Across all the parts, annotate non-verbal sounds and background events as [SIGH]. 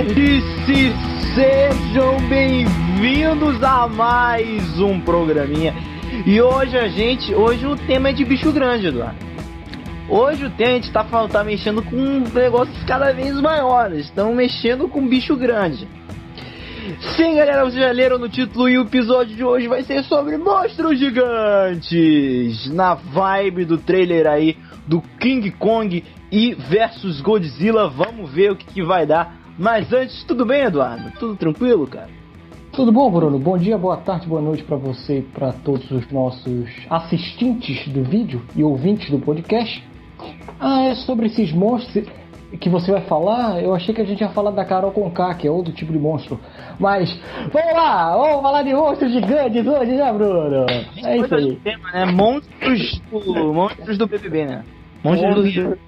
Nerdice, sejam bem-vindos a mais um programinha. E hoje a gente, hoje o tema é de bicho grande, Eduardo. Hoje o tema a gente tá, tá mexendo com negócios cada vez maiores, estão mexendo com bicho grande. Sim, galera, vocês já leram no título e o episódio de hoje vai ser sobre monstros gigantes. Na vibe do trailer aí do King Kong e versus Godzilla, vamos ver o que, que vai dar. Mas antes, tudo bem, Eduardo? Tudo tranquilo, cara? Tudo bom, Bruno? Bom dia, boa tarde, boa noite para você e para todos os nossos assistentes do vídeo e ouvintes do podcast. Ah, é sobre esses monstros que você vai falar? Eu achei que a gente ia falar da Carol Conká, que é outro tipo de monstro. Mas, vamos lá, vamos falar de monstros gigantes hoje, né, Bruno? É isso aí. Tema, né? Monstros, do, monstros do BBB, né? Monstros do Rio.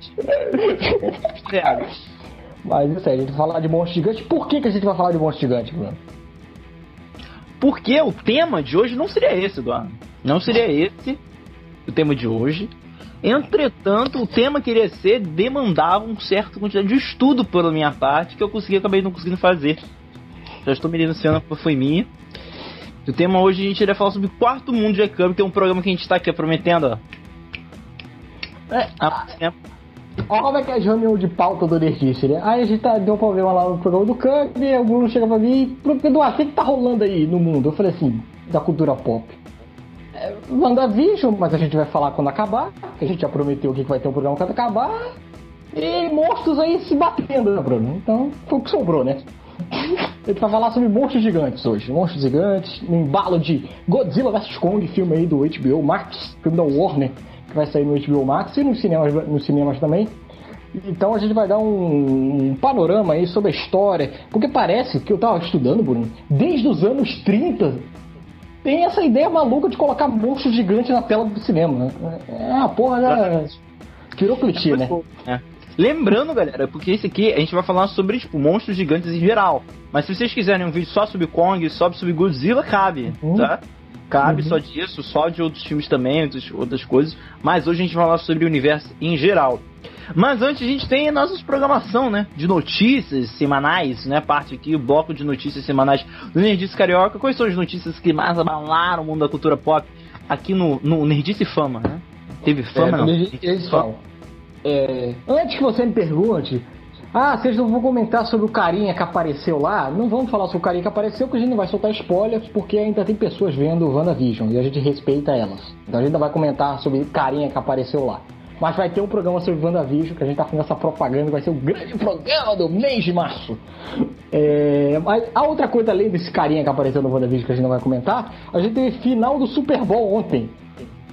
Mas isso aí, a gente vai falar de monstros gigantes. Por que, que a gente vai falar de monstros gigantes, Bruno? Porque o tema de hoje não seria esse, Eduardo. Não seria esse o tema de hoje. Entretanto, o tema queria ser demandava um certo quantidade de estudo pela minha parte que eu consegui acabei não conseguindo fazer. Já estou me denunciando que foi minha. O tema hoje a gente iria falar sobre o quarto mundo de Recâmbio, que é um programa que a gente está aqui prometendo, ó. É, há tempo. Olha é que é a reunião de pauta do Nerdice, né? Aí a gente tá, deu um problema lá no programa do Camp, e o Bruno chega pra mim, Eduardo, o que, que tá rolando aí no mundo? Eu falei assim, da cultura pop. É, WandaVision, mas a gente vai falar quando acabar, que a gente já prometeu que vai ter um programa quando acabar. E monstros aí se batendo, né, Bruno? Então, foi o que sobrou, né? [LAUGHS] Gente vai falar sobre monstros gigantes hoje. Monstros gigantes, no embalo de Godzilla vs Kong, filme aí do HBO Max, filme da Warner que vai sair no HBO Max e nos cinemas, nos cinemas também. Então a gente vai dar um, um, panorama aí sobre a história, porque parece que eu tava estudando, Bruno, desde os anos 30 tem essa ideia maluca de colocar monstros gigantes na tela do cinema. Né? É a porra da. Virou clichê, né? É. Lembrando, galera, porque esse aqui a gente vai falar sobre tipo, monstros gigantes em geral. Mas se vocês quiserem um vídeo só sobre Kong, só sobre Godzilla, cabe, uhum. tá? Cabe uhum. só disso, só de outros filmes também, outras, outras coisas. Mas hoje a gente vai falar sobre o universo em geral. Mas antes a gente tem a nossa programação, né? De notícias semanais, né? Parte aqui, o bloco de notícias semanais do Nerdice Carioca. Quais são as notícias que mais abalaram o mundo da cultura pop aqui no, no Nerdice Fama, né? Teve fama, é, não? Nerdice Fama. É, antes que você me pergunte ah, vocês não vão comentar sobre o carinha que apareceu lá? Não vamos falar sobre o carinha que apareceu, porque a gente não vai soltar spoilers, porque ainda tem pessoas vendo o WandaVision e a gente respeita elas. Então a gente não vai comentar sobre o carinha que apareceu lá. Mas vai ter um programa sobre WandaVision, que a gente tá fazendo essa propaganda, vai ser o grande programa do mês de março. É, mas a outra coisa, além desse carinha que apareceu no WandaVision que a gente não vai comentar, a gente teve final do Super Bowl ontem.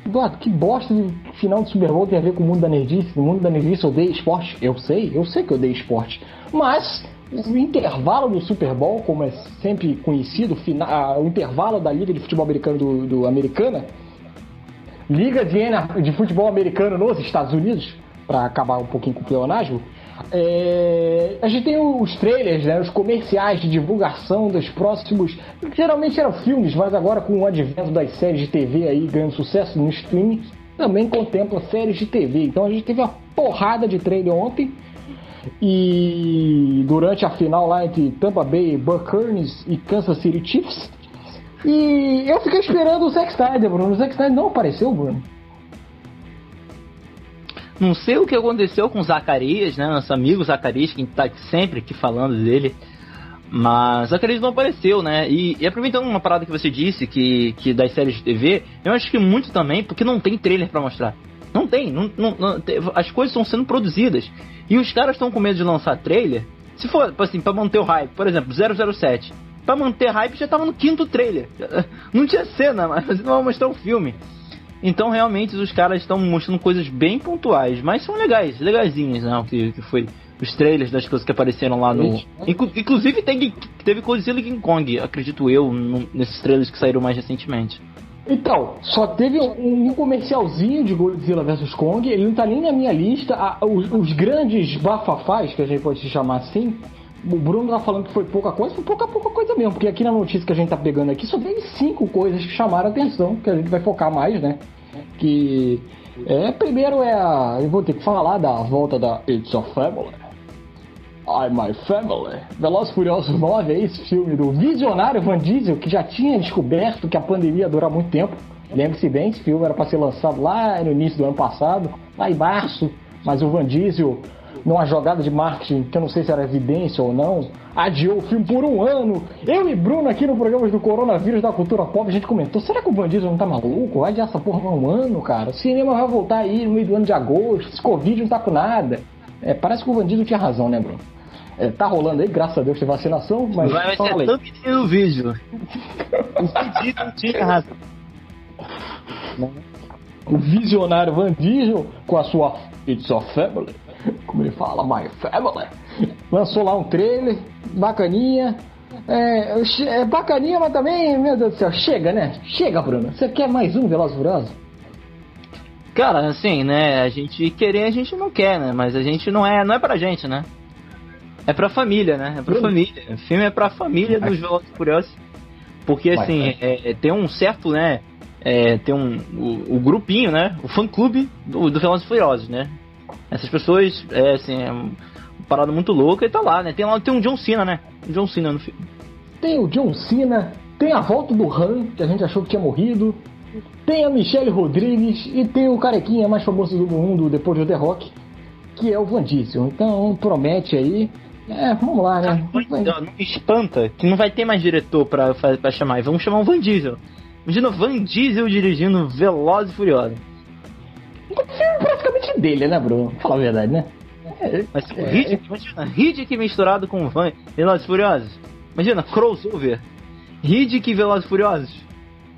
Eduardo, que bosta de final de Super Bowl tem a ver com o mundo da nerdice? O mundo da nerdice odeia esporte? Eu sei, eu sei que eu odeio esporte. Mas o intervalo do Super Bowl, como é sempre conhecido, o intervalo da Liga de Futebol Americano do, do Americana, Liga de, de Futebol Americano nos Estados Unidos, para acabar um pouquinho com o pleonasmo, é, a gente tem os trailers, né, os comerciais de divulgação dos próximos. Geralmente eram filmes, mas agora com o advento das séries de TV aí ganhando sucesso no streaming, também contempla séries de TV. Então a gente teve uma porrada de trailer ontem. E durante a final lá entre Tampa Bay Buccaneers e Kansas City Chiefs. E eu fiquei esperando o Zack Snyder, Bruno. O Zack Snyder não apareceu, Bruno. Não sei o que aconteceu com Zacarias, né? Nosso amigo Zacarias, que tá sempre aqui falando dele. Mas Zacarias não apareceu, né? E, e, aproveitando uma parada que você disse, que, que das séries de TV, eu acho que muito também, porque não tem trailer para mostrar. Não tem, não, não, não, as coisas estão sendo produzidas. E os caras estão com medo de lançar trailer. Se for, assim, pra manter o hype, por exemplo, 007. Pra manter hype já tava no quinto trailer. [LAUGHS] Não tinha cena, mas não vai mostrar o um filme. Então, realmente, os caras estão mostrando coisas bem pontuais, mas são legais, legaisinhas, né? Que, que foi os trailers das coisas que apareceram lá no. Inclu inclusive, tem, teve Godzilla e King Kong, acredito eu, no, nesses trailers que saíram mais recentemente. Então, só teve um, um, comercialzinho de Godzilla vs Kong, ele não tá nem na minha lista. Ah, os, os, grandes bafafás, que a gente pode chamar assim, o Bruno tá falando que foi pouca coisa, foi pouca, pouca coisa mesmo, porque aqui na notícia que a gente tá pegando aqui só teve cinco coisas que chamaram atenção, que a gente vai focar mais, né? Que é, primeiro é a. Eu vou ter que falar da volta da It's a Family. I My Family. Velozes Furiosos 9 é esse filme do visionário Van Diesel, que já tinha descoberto que a pandemia ia durar muito tempo. Lembre-se bem, esse filme era para ser lançado lá no início do ano passado, lá em março, mas o Van Diesel, numa jogada de marketing que eu não sei se era evidência ou não, adiou o filme por um ano. Eu e Bruno aqui no programa do Coronavírus da Cultura Pop, a gente comentou, será que o Van Diesel não tá maluco? Vai adiar essa porra por um ano, cara. O cinema vai voltar aí no meio do ano de agosto, esse Covid não tá com nada. É, parece que o Van Diesel tinha razão, né, Bruno? É, tá rolando aí, graças a Deus tem vacinação, mas. Vai, vai ser que no vídeo. [LAUGHS] o pedido não tinha razão. O visionário Van Diesel, com a sua It's a Family, como ele fala, My Family, lançou lá um trailer, bacaninha. É, é bacaninha, mas também, meu Deus do céu, chega, né? Chega, Bruno. Você quer mais um Veloz Furioso? Cara, assim, né? A gente querer, a gente não quer, né? Mas a gente não é, não é pra gente, né? É pra família, né? É pra Bruno. família. O filme é pra família dos Velozes Furiosos. Porque, assim, é, é, tem um certo, né? É, tem um, o, o, grupinho, né? O fã-clube do, do Velozes Furiosos, né? Essas pessoas, é, assim, é uma parada muito louca e tá lá, né? Tem lá tem um John Cena, né? Um John Cena no filme. Tem o John Cena, tem a volta do Han, que a gente achou que tinha morrido. Tem a Michelle Rodrigues e tem o carequinha mais famoso do mundo depois do The Rock, que é o Van Diesel. Então promete aí. É, vamos lá, né? Não, espanta que não vai ter mais diretor pra, pra chamar. Vamos chamar o Van Diesel. Imagina o Van Diesel dirigindo Veloz e Furioso. Praticamente dele, né, Bruno? Fala a verdade, né? É, Mas é, Riddick, imagina, Riddick misturado com Van Velozes Furiosos. Imagina, crossover. Riddick e Velozes Furiosos.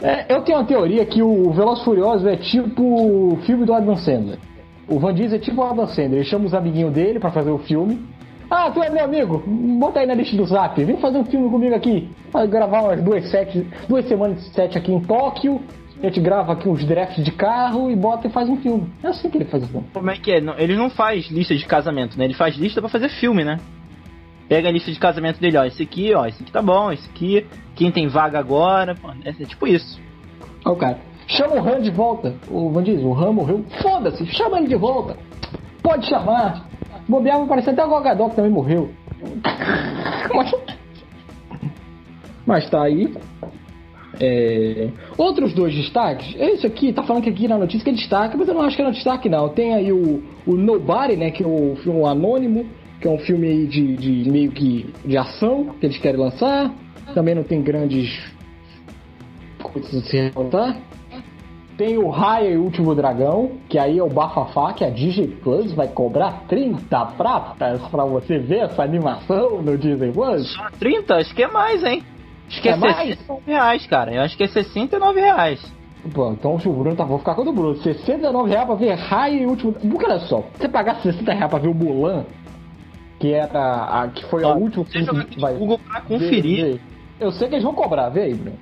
É, eu tenho uma teoria que o Veloz Furioso é tipo o filme do Adam Sandler. O Van Diesel é tipo o Adam Sandler. Ele chama os amiguinhos dele para fazer o filme. Ah, tu é meu amigo? Bota aí na lista do zap. Vem fazer um filme comigo aqui. Vai gravar umas duas, sete, duas semanas de set aqui em Tóquio. A gente grava aqui uns drafts de carro e bota e faz um filme. É assim que ele faz isso. Como é que é? Ele não faz lista de casamento, né? Ele faz lista para fazer filme, né? Pega a lista de casamento dele, ó. Esse aqui, ó. Esse aqui tá bom. Esse aqui. Quem tem vaga agora. Pô, é, é tipo isso. Ó, o cara. Chama o Han de volta. O Van diz, o Han morreu. Foda-se, chama ele de volta. Pode chamar. Bobear vai parecer até o Gogadol que também morreu. [LAUGHS] Mas tá aí. É... Outros dois destaques. Esse aqui, tá falando que aqui na notícia que é destaque, mas eu não acho que é destaque, não. Tem aí o, o Nobody, né? Que é o filme Anônimo, que é um filme aí de, de meio que de ação que eles querem lançar. Também não tem grandes coisas a se revoltar. Tem o Raya e o Último Dragão, que aí é o bafafá que a Disney Plus vai cobrar 30 pratas pra você ver essa animação no Disney Plus. Só 30? Acho que é mais, hein? Acho que é, é mais? 69 reais, cara. Eu acho que é 69 reais. Pô, então o Bruno tá, vou ficar com o do Bruno. 69 reais pra ver Raya e Último... Porque olha só, você pagar 60 reais pra ver o Mulan, que era a, que foi a última que vai Google pra conferir. Eu sei que eles vão cobrar, vê aí, Bruno.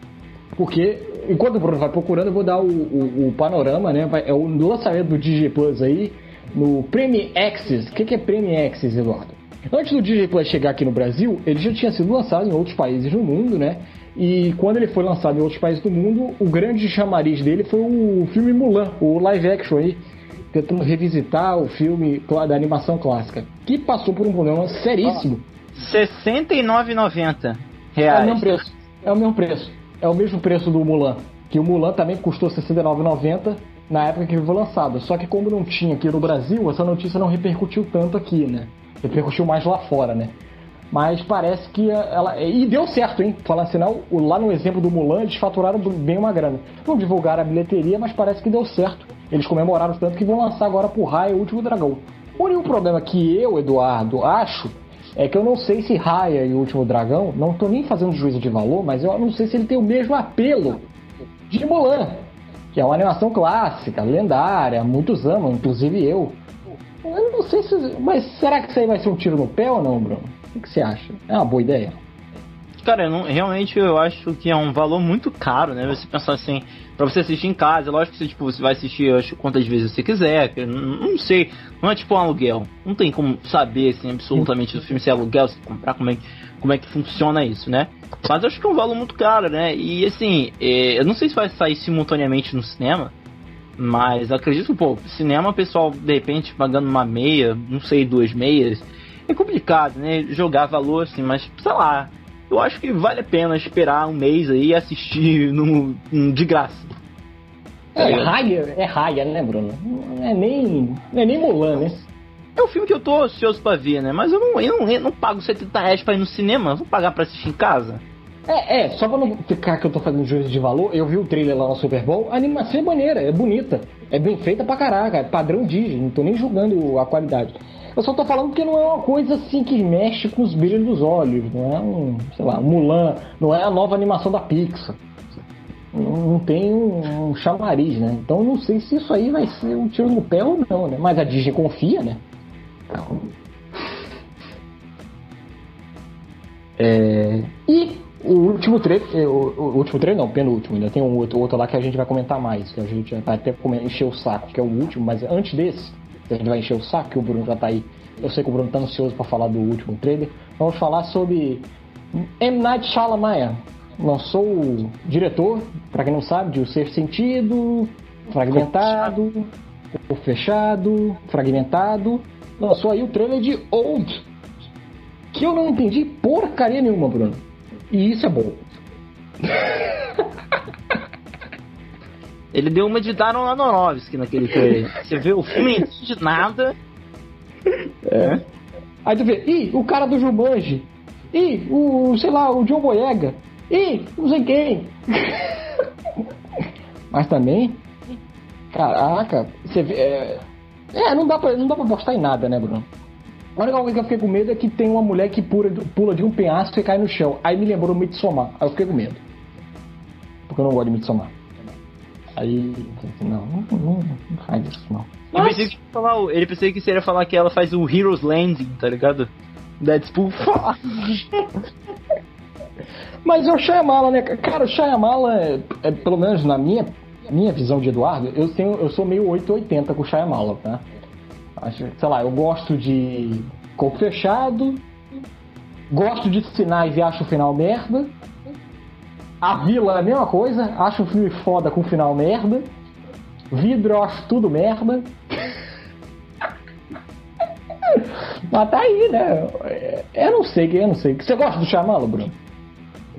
Porque enquanto o Bruno vai procurando, eu vou dar o, o, o panorama, né? Vai, é o lançamento do DJ Plus aí no Premium Access. O que, que é Premium Access, Eduardo? Antes do DJ Plus chegar aqui no Brasil, ele já tinha sido lançado em outros países do mundo, né? E quando ele foi lançado em outros países do mundo, o grande chamariz dele foi o filme Mulan, o live action aí, tentando revisitar o filme da animação clássica, que passou por um problema seríssimo. 69,90 reais. É o mesmo preço. É o mesmo preço. É o mesmo preço do Mulan. Que o Mulan também custou R$ 69,90 na época que ele foi lançado. Só que como não tinha aqui no Brasil, essa notícia não repercutiu tanto aqui, né? Repercutiu mais lá fora, né? Mas parece que ela. E deu certo, hein? Falando assim, lá no exemplo do Mulan, eles faturaram bem uma grana. Não divulgaram a bilheteria, mas parece que deu certo. Eles comemoraram tanto que vão lançar agora por Raio o Último Dragão. O único problema que eu, Eduardo, acho é que eu não sei se Raya e o Último Dragão, não estou nem fazendo juízo de valor, mas eu não sei se ele tem o mesmo apelo de Mulan, que é uma animação clássica, lendária, muitos amam, inclusive eu. Não sei se. Mas será que isso aí vai ser um tiro no pé ou não, Bruno? O que você acha? É uma boa ideia? Cara, eu não, realmente eu acho que é um valor muito caro, né? Você pensar assim, para você assistir em casa, lógico que você, tipo, você vai assistir acho, quantas vezes você quiser, não, não, sei, não é tipo um aluguel. Não tem como saber assim, absolutamente do filme se é aluguel, se comprar, como é, como é que funciona isso, né? Mas eu acho que é um valor muito caro, né? E assim, é, eu não sei se vai sair simultaneamente no cinema, mas acredito pô, cinema, pessoal, de repente, pagando uma meia, não sei, duas meias é complicado, né? Jogar valor assim, mas sei lá. Eu acho que vale a pena esperar um mês aí e assistir [LAUGHS] no, no, de graça. É, é raia, é raia, né, Bruno? Não é nem, não é nem Mulan, né? É um filme que eu tô ansioso pra ver, né? Mas eu não, eu não, eu não pago 70 reais pra ir no cinema, vou pagar pra assistir em casa. É, é, só pra não ficar que eu tô fazendo juízo de valor, eu vi o trailer lá no Super Bowl, a animação é maneira, é bonita, é bem feita pra caraca, é padrão Disney, não tô nem julgando a qualidade. Eu só tô falando que não é uma coisa assim que mexe com os brilhos dos olhos, não é um, sei lá, Mulan, não é a nova animação da Pixar. Não, não tem um, um chamariz, né? Então não sei se isso aí vai ser um tiro no pé ou não, né? Mas a Disney confia, né? É... E o último trailer, é, o, o, último trailer não, penúltimo, ainda tem um outro, outro lá que a gente vai comentar mais, que a gente vai até encher o saco, que é o último, mas antes desse, a gente vai encher o saco, que o Bruno já tá aí. Eu sei que o Bruno tá ansioso para falar do último trailer. Vamos falar sobre M. Night Shyamalan. Lançou o diretor, para quem não sabe, de O Ser Sentido, Fragmentado, O Fechado, Fragmentado lançou aí o trailer de Old, que eu não entendi porcaria nenhuma, Bruno. E isso é bom. [LAUGHS] Ele deu uma de Darren Aronofsky naquele trailer. Você vê o filme entende nada. É. Aí tu vê, ih, o cara do Jumanji. Ih, o, sei lá, o John Boyega. Ih, não sei quem. Mas também, caraca, você vê, é, é, não dá pra, não dá pra apostar em nada, né, Bruno? A única coisa que eu fiquei com medo é que tem uma mulher que pula, pula de um penhasco e cai no chão. Aí me lembrou Midsommar. Aí eu fiquei com medo. Porque eu não gosto de Midsommar. Aí, não, não, não, não faz isso, não. Ele, pensei que falar, ele pensei que seria falar que ela faz o Heroes Landing, tá ligado? Deadpool. [LAUGHS] Mas é o Shyamala, né? Cara, o Shyamala, é, é, pelo menos na minha minha visão de Eduardo, eu, tenho, eu sou meio 880 com o Shyamala, tá? Acho, sei lá, eu gosto de corpo fechado, gosto de sinais e acho o final merda. A Vila é a mesma coisa, acho o filme foda com o final merda. Vidro eu acho tudo merda. [LAUGHS] Mas tá aí, né? Eu não sei, eu não sei. Você gosta do Shyamala, Bruno?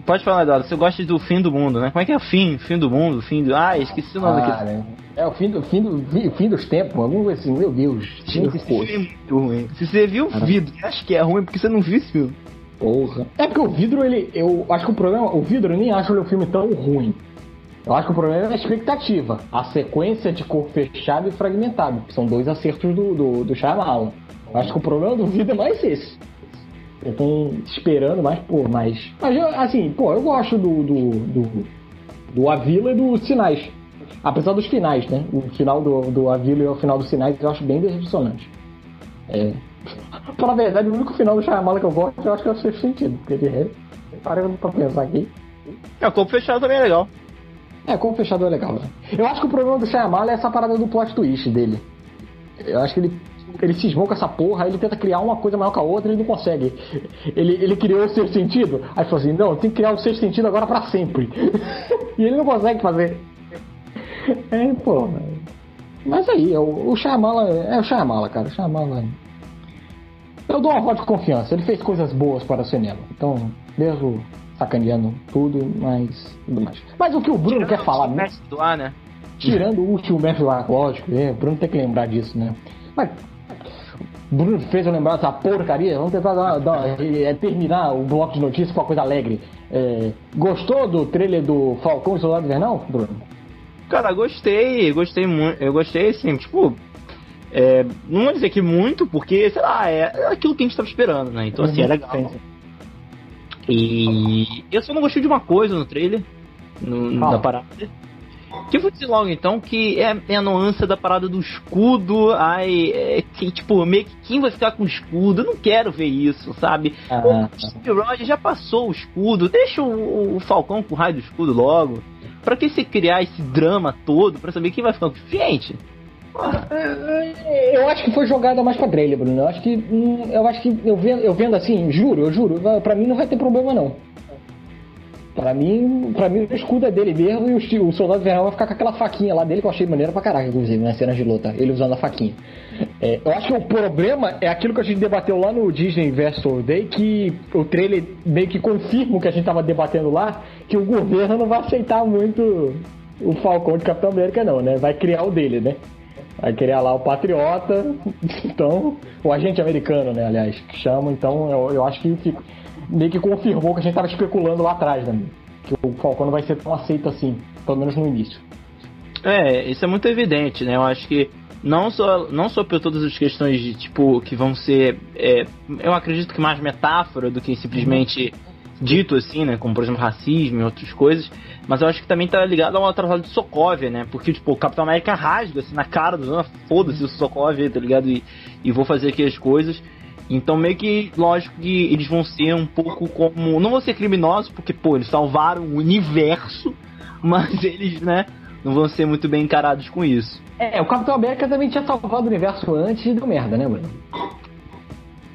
Pode falar, Eduardo, você gosta do fim do mundo, né? Como é que é o fim? Fim do mundo, fim do. Ah, esqueci o nome ah, aqui. Né? É o fim do, fim do fim dos tempos, algum assim, meu Deus. Gente, esse filme é muito ruim. Se você viu o vidro, acho que é ruim porque você não viu esse filme. Porra. É porque o vidro, ele. Eu acho que o problema. O vidro eu nem acho ele um filme tão ruim. Eu acho que o problema é a expectativa. A sequência de corpo fechado e fragmentado. Que são dois acertos do, do, do Shyamalan. Eu acho que o problema do vidro é mais esse. Eu tô esperando mais, pô, mais. Mas, assim, pô, eu gosto do. do, do, do Avila e dos Sinais. Apesar dos finais, né? O final do, do Avila e o final dos Sinais eu acho bem decepcionante. É. [LAUGHS] Pra verdade, o único final do Shyamala que eu gosto, eu acho que é o sexto sentido. Porque de resto, parando pra pensar aqui. É, o corpo fechado também é legal. É, o corpo fechado é legal, né? Eu acho que o problema do Shyamala é essa parada do plot twist dele. Eu acho que ele ele cismou com essa porra, aí ele tenta criar uma coisa maior que a outra e ele não consegue. Ele, ele criou o sexto sentido, aí falou assim, não, tem que criar o sexto sentido agora pra sempre. [LAUGHS] e ele não consegue fazer. É, pô. Mas aí, o, o Shyamala é o Shyamala, cara. O Shyamala. Eu dou uma voz de confiança. Ele fez coisas boas para o cinema. Então, mesmo sacaneando tudo, mas tudo mais. Mas o que o Bruno Tirando quer falar? Do ar, né? Tirando o último mestre lá, lógico, é, o Bruno tem que lembrar disso, né? Mas Bruno fez eu lembrar dessa porcaria. Vamos tentar dar, dar, é, terminar o bloco de notícias com uma coisa alegre. É, gostou do trailer do Falcão e Soldado Invernal, Bruno? Cara, gostei, gostei muito. Eu gostei, assim, tipo. É, não vou dizer que muito, porque, sei lá, é aquilo que a gente estava esperando, né? Então, assim, é uhum, legal. Sim. E eu só não gostei de uma coisa no trailer, no, na parada que vou dizer logo então que é, é a nuance da parada do escudo. Ai, é, que, tipo, meio que quem vai ficar com o escudo? Eu não quero ver isso, sabe? Ah, o Steve Rogers já passou o escudo, deixa o, o, Falcão com o raio do escudo logo. Pra que você criar esse drama todo pra saber quem vai ficar com Gente. Eu acho que foi jogada mais pra trailer, Bruno. Eu acho que. Eu acho que eu vendo, eu vendo assim, juro, eu juro, pra mim não vai ter problema não. Pra mim, pra mim o escudo é dele mesmo e o, o soldado invernal vai ficar com aquela faquinha lá dele que eu achei maneira pra caraca, inclusive, nas cenas de luta. Ele usando a faquinha. É, eu acho que o problema é aquilo que a gente debateu lá no Disney Investor Day, que o trailer meio que confirma o que a gente tava debatendo lá, que o governo não vai aceitar muito o Falcão de Capitão América, não, né? Vai criar o dele, né? Vai criar lá o Patriota, [LAUGHS] então, o agente americano, né, aliás, que chama, então eu, eu acho que fica, meio que confirmou que a gente estava especulando lá atrás, né? Que o Falcão não vai ser tão aceito assim, pelo menos no início. É, isso é muito evidente, né? Eu acho que não só, não só por todas as questões de tipo que vão ser. É, eu acredito que mais metáfora do que simplesmente dito assim, né? Como por exemplo racismo e outras coisas. Mas eu acho que também tá ligado a uma trabalho de Sokovia, né? Porque, tipo, o Capitão América rasga assim na cara do foda-se o Sokovia, tá ligado? E, e vou fazer aqui as coisas. Então, meio que, lógico que eles vão ser um pouco como. Não vão ser criminosos, porque, pô, eles salvaram o universo, [LAUGHS] mas eles, né, não vão ser muito bem encarados com isso. É, o Capitão América também tinha salvado o universo antes e deu merda, né, Bruno?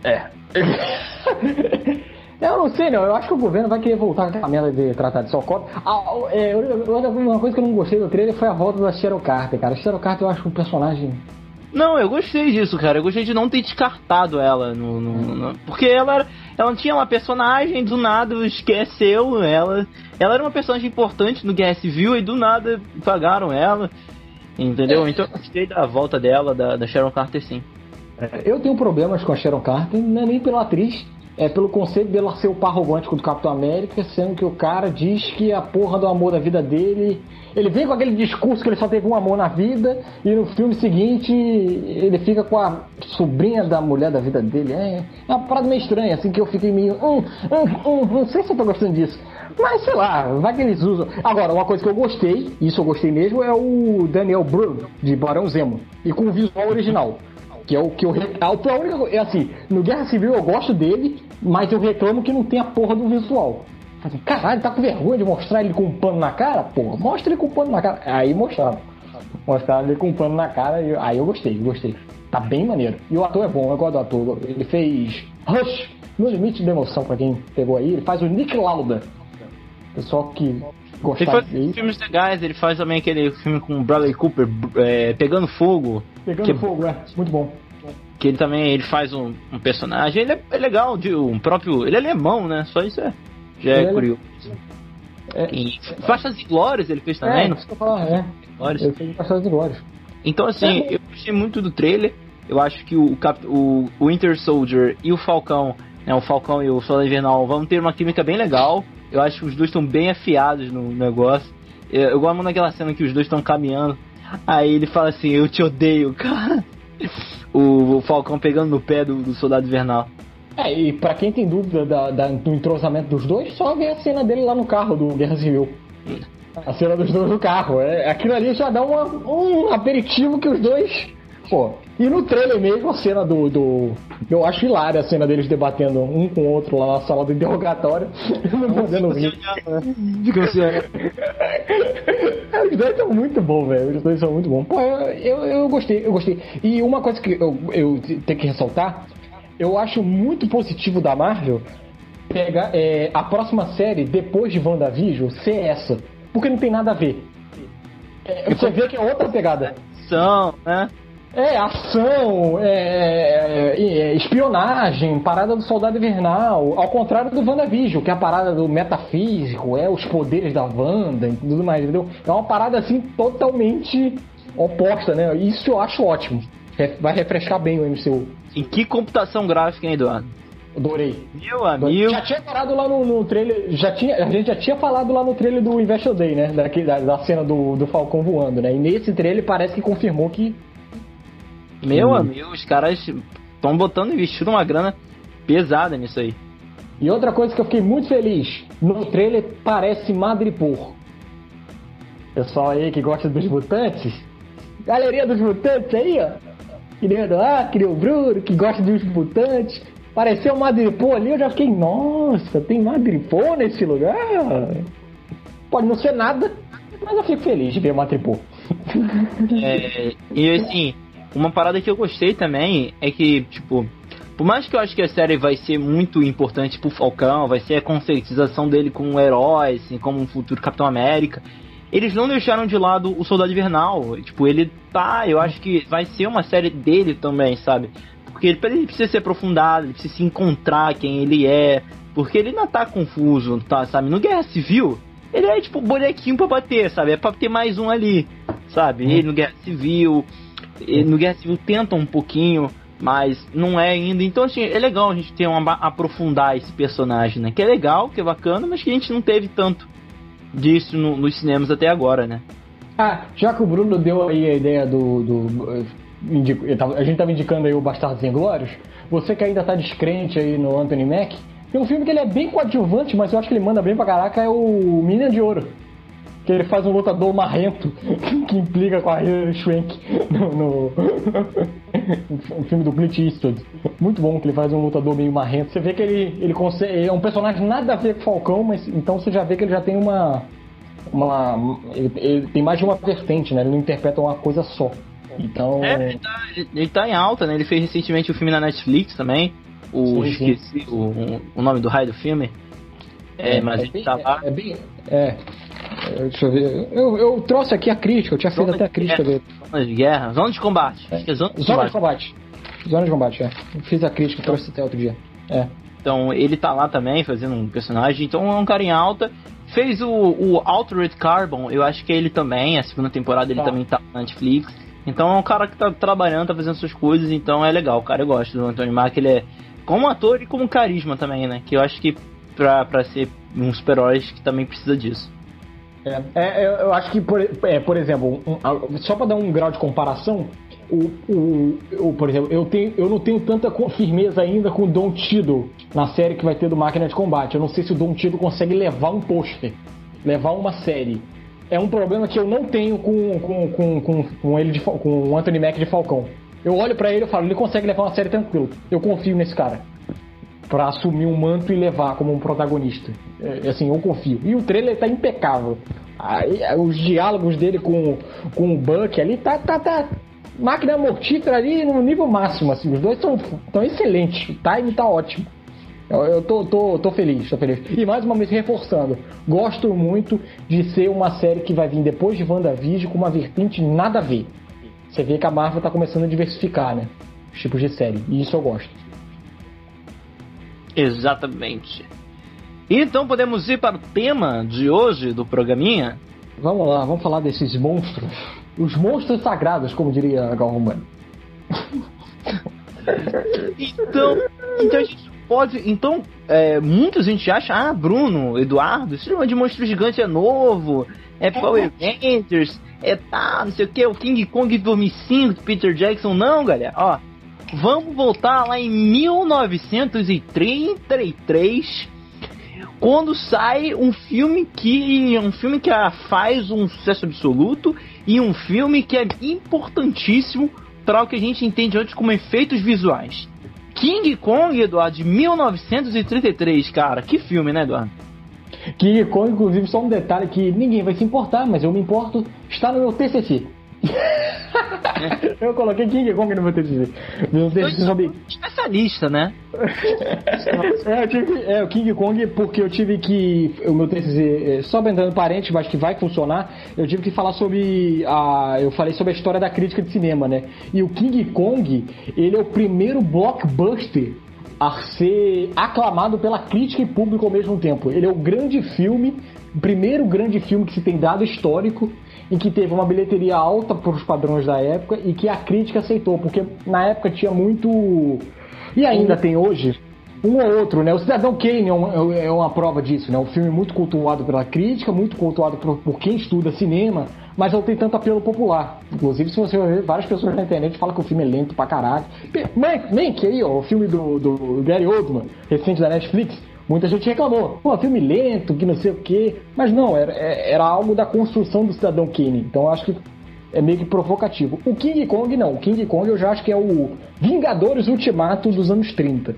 É. [LAUGHS] Eu não sei, não. Eu acho que o governo vai querer voltar com aquela merda de tratar de Sokovia. Ah, é, uma coisa que eu não gostei do trailer foi a volta da Cheryl Carter, cara. A Cheryl Carter eu acho um personagem não, eu gostei disso, cara. Eu gostei de não ter descartado ela. No, no, no, porque ela, ela tinha uma personagem, do nada esqueceu ela. Ela era uma personagem importante no Guerra Civil e do nada pagaram ela. Entendeu? Então eu gostei da volta dela, da, da Sharon Carter, sim. É, eu tenho problemas com a Sharon Carter, não é nem pela atriz, é pelo conceito dela ser o par romântico do Capitão América, sendo que o cara diz que a porra do amor da vida dele. Ele vem com aquele discurso que ele só teve um amor na vida, e no filme seguinte ele fica com a sobrinha da mulher da vida dele. É, é uma parada meio estranha, assim que eu fiquei meio. Hum, hum, hum, não sei se eu tô gostando disso. Mas sei lá, vai que eles usam. Agora, uma coisa que eu gostei, isso eu gostei mesmo, é o Daniel Brühl, de Barão Zemo, e com o visual original. Que é o que eu. A única, é assim, no Guerra Civil eu gosto dele, mas eu reclamo que não tem a porra do visual. Assim, caralho, tá com vergonha de mostrar ele com um pano na cara? Porra, mostra ele com um pano na cara. Aí mostraram. Mostraram ele com um pano na cara e aí eu gostei, gostei. Tá bem maneiro. E o ator é bom, eu gosto do ator. Ele fez Rush, no limite de emoção pra quem pegou aí. Ele faz o Nick Lauda. Pessoal que ele faz filmes legais, ele faz também aquele filme com o Bradley Cooper, é, Pegando Fogo. Pegando que, Fogo, é, muito bom. Que ele também ele faz um, um personagem, ele é, é, legal, de, um próprio. Ele é alemão, né? Só isso é. Já é, é curioso. É, e Faixas e Glórias ele fez também, é, não? Que falar, é. Ele fez Faixas e Glórias. Então, assim, é. eu gostei muito do trailer. Eu acho que o, o, o Winter Soldier e o Falcão, né, o Falcão e o Soldado Invernal vão ter uma química bem legal. Eu acho que os dois estão bem afiados no negócio. Eu, eu gosto daquela cena que os dois estão caminhando. Aí ele fala assim, eu te odeio, [LAUGHS] cara. O, o Falcão pegando no pé do, do Soldado Invernal. É, e pra quem tem dúvida da, da, do entrosamento dos dois, só ver a cena dele lá no carro do Guerra Civil. A cena dos dois no carro. É, aquilo ali já dá uma, um aperitivo que os dois. Pô, e no trailer mesmo, a cena do, do. Eu acho hilária a cena deles debatendo um com o outro lá na sala do interrogatório. [LAUGHS] Não podendo rir. Assim, Os dois são muito bons, velho. Os dois são muito bons. Pô, eu, eu, eu, gostei, eu gostei. E uma coisa que eu, eu tenho que ressaltar, eu acho muito positivo da Marvel pegar é, a próxima série depois de WandaVision ser essa. Porque não tem nada a ver. É, você vê que é outra pegada. São, né? É, ação, é, é, é, espionagem, parada do Soldado Invernal, ao contrário do WandaVision, que é a parada do metafísico, é os poderes da Wanda e tudo mais, entendeu? É uma parada assim totalmente oposta, né? Isso eu acho ótimo. Vai refrescar bem o MCU. Em que computação gráfica, hein, Eduardo? Adorei. Meu amigo. Já tinha falado lá no, no, trailer. Já tinha, a gente já tinha falado lá no trailer do Investor Day, né? da, da cena do, do Falcão voando, né? E nesse trailer parece que confirmou que meu hum. amigo, os caras estão botando investindo uma grana pesada nisso aí. E outra coisa que eu fiquei muito feliz, no trailer parece Madripoor. Pessoal aí que gosta dos mutantes, galeria dos mutantes aí, ó. Que nem o Eduardo, que nem o Bruno, que gosta dos mutantes. Pareceu Madripoor ali, eu já fiquei, nossa, tem Madripoor nesse lugar? Pode não ser nada, mas eu fico feliz de ver Madripoor. É, e assim, uma parada que eu gostei também é que, tipo, Por mais que eu acho que a série vai ser muito importante pro Falcão, vai ser a conscientização dele como um herói, assim, como um futuro Capitão América, eles não deixaram de lado o Soldado Invernal. Tipo, ele tá, eu acho que vai ser uma série dele também, sabe? Porque ele, ele precisa ser aprofundado, ele precisa se encontrar quem ele é, porque ele ainda tá confuso, tá, sabe? No Guerra Civil, ele é tipo bonequinho pra bater, sabe? É pra ter mais um ali, sabe? Hum. Ele no Guerra Civil, no Guerra Civil tenta um pouquinho, mas não é ainda. Então, assim, é legal a gente ter uma aprofundar esse personagem, né? Que é legal, que é bacana, mas que a gente não teve tanto disso no, nos cinemas até agora, né? Ah, já que o Bruno deu aí a ideia do. do a gente tava indicando aí o Bastardos Inglórios. Você que ainda tá descrente aí no Anthony Mack, tem um filme que ele é bem coadjuvante, mas eu acho que ele manda bem pra caraca, é o Mina de Ouro. Que ele faz um lutador marrento [LAUGHS] que implica com a Hilary Swank no, [LAUGHS] no, filme do Clint Eastwood. Muito bom que ele faz um lutador meio marrento. Você vê que ele, ele consegue. É um personagem nada a ver com o Falcão, mas então você já vê que ele já tem uma. uma ele, ele tem mais de uma vertente, né? Ele não interpreta uma coisa só. Então. É, ele tá, ele tá em alta, né? Ele fez recentemente o um filme na Netflix também. O. Sim, sim. esqueci o, o nome do raio do filme. É, é mas é ele bem, tá lá. É, é bem. É. Deixa eu ver. Eu, eu trouxe aqui a crítica, eu tinha feito até a crítica dele. Zona de guerra, zona de combate. É. Acho que é zona de zona combate. De combate. Zona de combate, é. Eu fiz a crítica, então, trouxe até outro dia. É. Então ele tá lá também fazendo um personagem, então é um cara em alta. Fez o, o Altered Carbon, eu acho que é ele também, a segunda temporada ele tá. também tá na Netflix. Então é um cara que tá trabalhando, tá fazendo suas coisas, então é legal, cara. Eu gosto do Anthony Mack, ele é como ator e como carisma também, né? Que eu acho que pra, pra ser um super-herói que também precisa disso. É, é, eu acho que, por, é, por exemplo, um, só para dar um grau de comparação, o, o, o, por exemplo, eu, tenho, eu não tenho tanta firmeza ainda com o Don Tiddle na série que vai ter do Máquina de Combate. Eu não sei se o Don Tiddle consegue levar um pôster, levar uma série. É um problema que eu não tenho com, com, com, com, com ele de, com o Anthony Mack de Falcão. Eu olho para ele e falo, ele consegue levar uma série tranquilo. Eu confio nesse cara para assumir um manto e levar como um protagonista. É, assim, eu confio. E o trailer tá impecável. Aí, os diálogos dele com, com o Buck ali tá, tá, tá máquina mortífera ali no nível máximo, assim. Os dois tão excelentes. O time tá ótimo. Eu, eu tô, tô, tô feliz, tô feliz. E mais uma vez reforçando, gosto muito de ser uma série que vai vir depois de WandaVision com uma vertente nada a ver. Você vê que a Marvel tá começando a diversificar, né? Os tipos de série. E isso eu gosto. Exatamente. Então podemos ir para o tema de hoje do programinha? Vamos lá, vamos falar desses monstros. Os monstros sagrados, como diria Gal Romano. então, então a gente pode. Então, é, muita gente acha, ah, Bruno, Eduardo, esse de monstro gigante é novo, é Power Rangers, é tá, não sei o que, o King Kong 2005 Peter Jackson, não, galera, ó. Vamos voltar lá em 1933, quando sai um filme que um filme que faz um sucesso absoluto e um filme que é importantíssimo para o que a gente entende antes como efeitos visuais. King Kong, Eduardo, de 1933, cara. Que filme, né, Eduardo? King Kong, inclusive, só um detalhe que ninguém vai se importar, mas eu me importo, está no meu TCC. [LAUGHS] eu coloquei King Kong no meu TCC. Meu TCC sobre... Especialista, né? [LAUGHS] é, tive, é, o King Kong, porque eu tive que. O meu TCC, é, só entrando parente, mas que vai funcionar, eu tive que falar sobre. A, eu falei sobre a história da crítica de cinema, né? E o King Kong, ele é o primeiro blockbuster a ser aclamado pela crítica e público ao mesmo tempo. Ele é o grande filme, o primeiro grande filme que se tem dado histórico em que teve uma bilheteria alta para os padrões da época e que a crítica aceitou, porque na época tinha muito. E ainda tem hoje, um ou outro, né? O Cidadão Kane é, é uma prova disso, né? Um filme muito cultuado pela crítica, muito cultuado por, por quem estuda cinema, mas não tem tanto apelo popular. Inclusive, se você ver, várias pessoas na internet falam que o filme é lento pra caralho. Mank, aí, ó, o filme do, do Gary Oldman, recente da Netflix, Muita gente reclamou, pô, filme lento, que não sei o quê. Mas não, era, é, era algo da construção do Cidadão Kane. Então acho que é meio que provocativo. O King Kong não. O King Kong eu já acho que é o Vingadores Ultimato dos anos 30.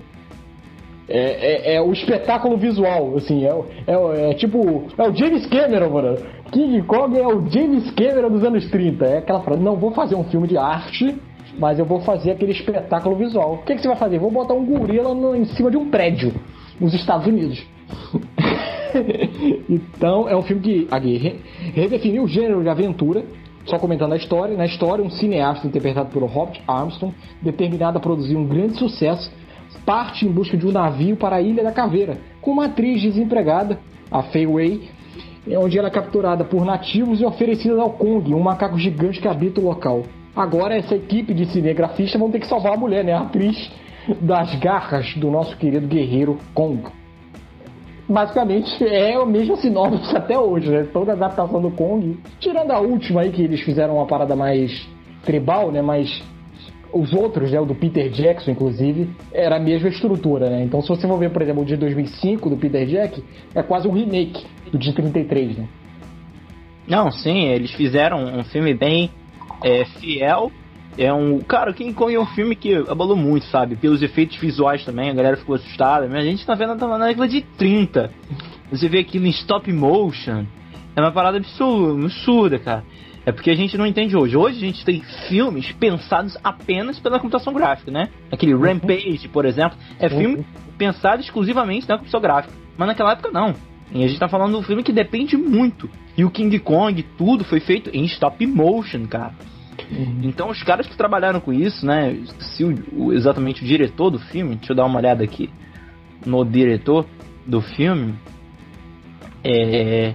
É, é, é o espetáculo visual, assim, é, é, é, tipo. É o James Cameron, mano. King Kong é o James Cameron dos anos 30. É aquela frase, não vou fazer um filme de arte mas eu vou fazer aquele espetáculo visual. O que, que você vai fazer? Vou botar um gorila no, em cima de um prédio nos Estados Unidos. [LAUGHS] então, é um filme que aqui, redefiniu o gênero de aventura. Só comentando a história. Na história, um cineasta interpretado por Robert Armstrong, determinado a produzir um grande sucesso, parte em busca de um navio para a Ilha da Caveira, com uma atriz desempregada, a Fei Wei, onde ela é capturada por nativos e oferecida ao Kong, um macaco gigante que habita o local. Agora essa equipe de cinegrafistas vão ter que salvar a mulher, né? A atriz das garras do nosso querido guerreiro Kong. Basicamente é o mesmo sinopse até hoje, né? Toda adaptação do Kong, tirando a última aí que eles fizeram uma parada mais tribal, né? Mais os outros, né, o do Peter Jackson, inclusive, era a mesma estrutura, né? Então, se você for ver, por exemplo, o de 2005 do Peter Jack, é quase um remake do de 33, né? Não, sim, eles fizeram um filme bem é, fiel. É um. Cara, King Kong é um filme que abalou muito, sabe? Pelos efeitos visuais também, a galera ficou assustada. A gente tá vendo na década de 30. Você vê aquilo em stop motion. É uma parada absurda, absurda, cara. É porque a gente não entende hoje. Hoje a gente tem filmes pensados apenas pela computação gráfica, né? Aquele uhum. Rampage, por exemplo, é filme pensado exclusivamente na computação gráfica. Mas naquela época não. E a gente tá falando de um filme que depende muito. E o King Kong, tudo foi feito em stop motion, cara. Uhum. Então os caras que trabalharam com isso, né? Se o, o, exatamente o diretor do filme, deixa eu dar uma olhada aqui no diretor do filme. É,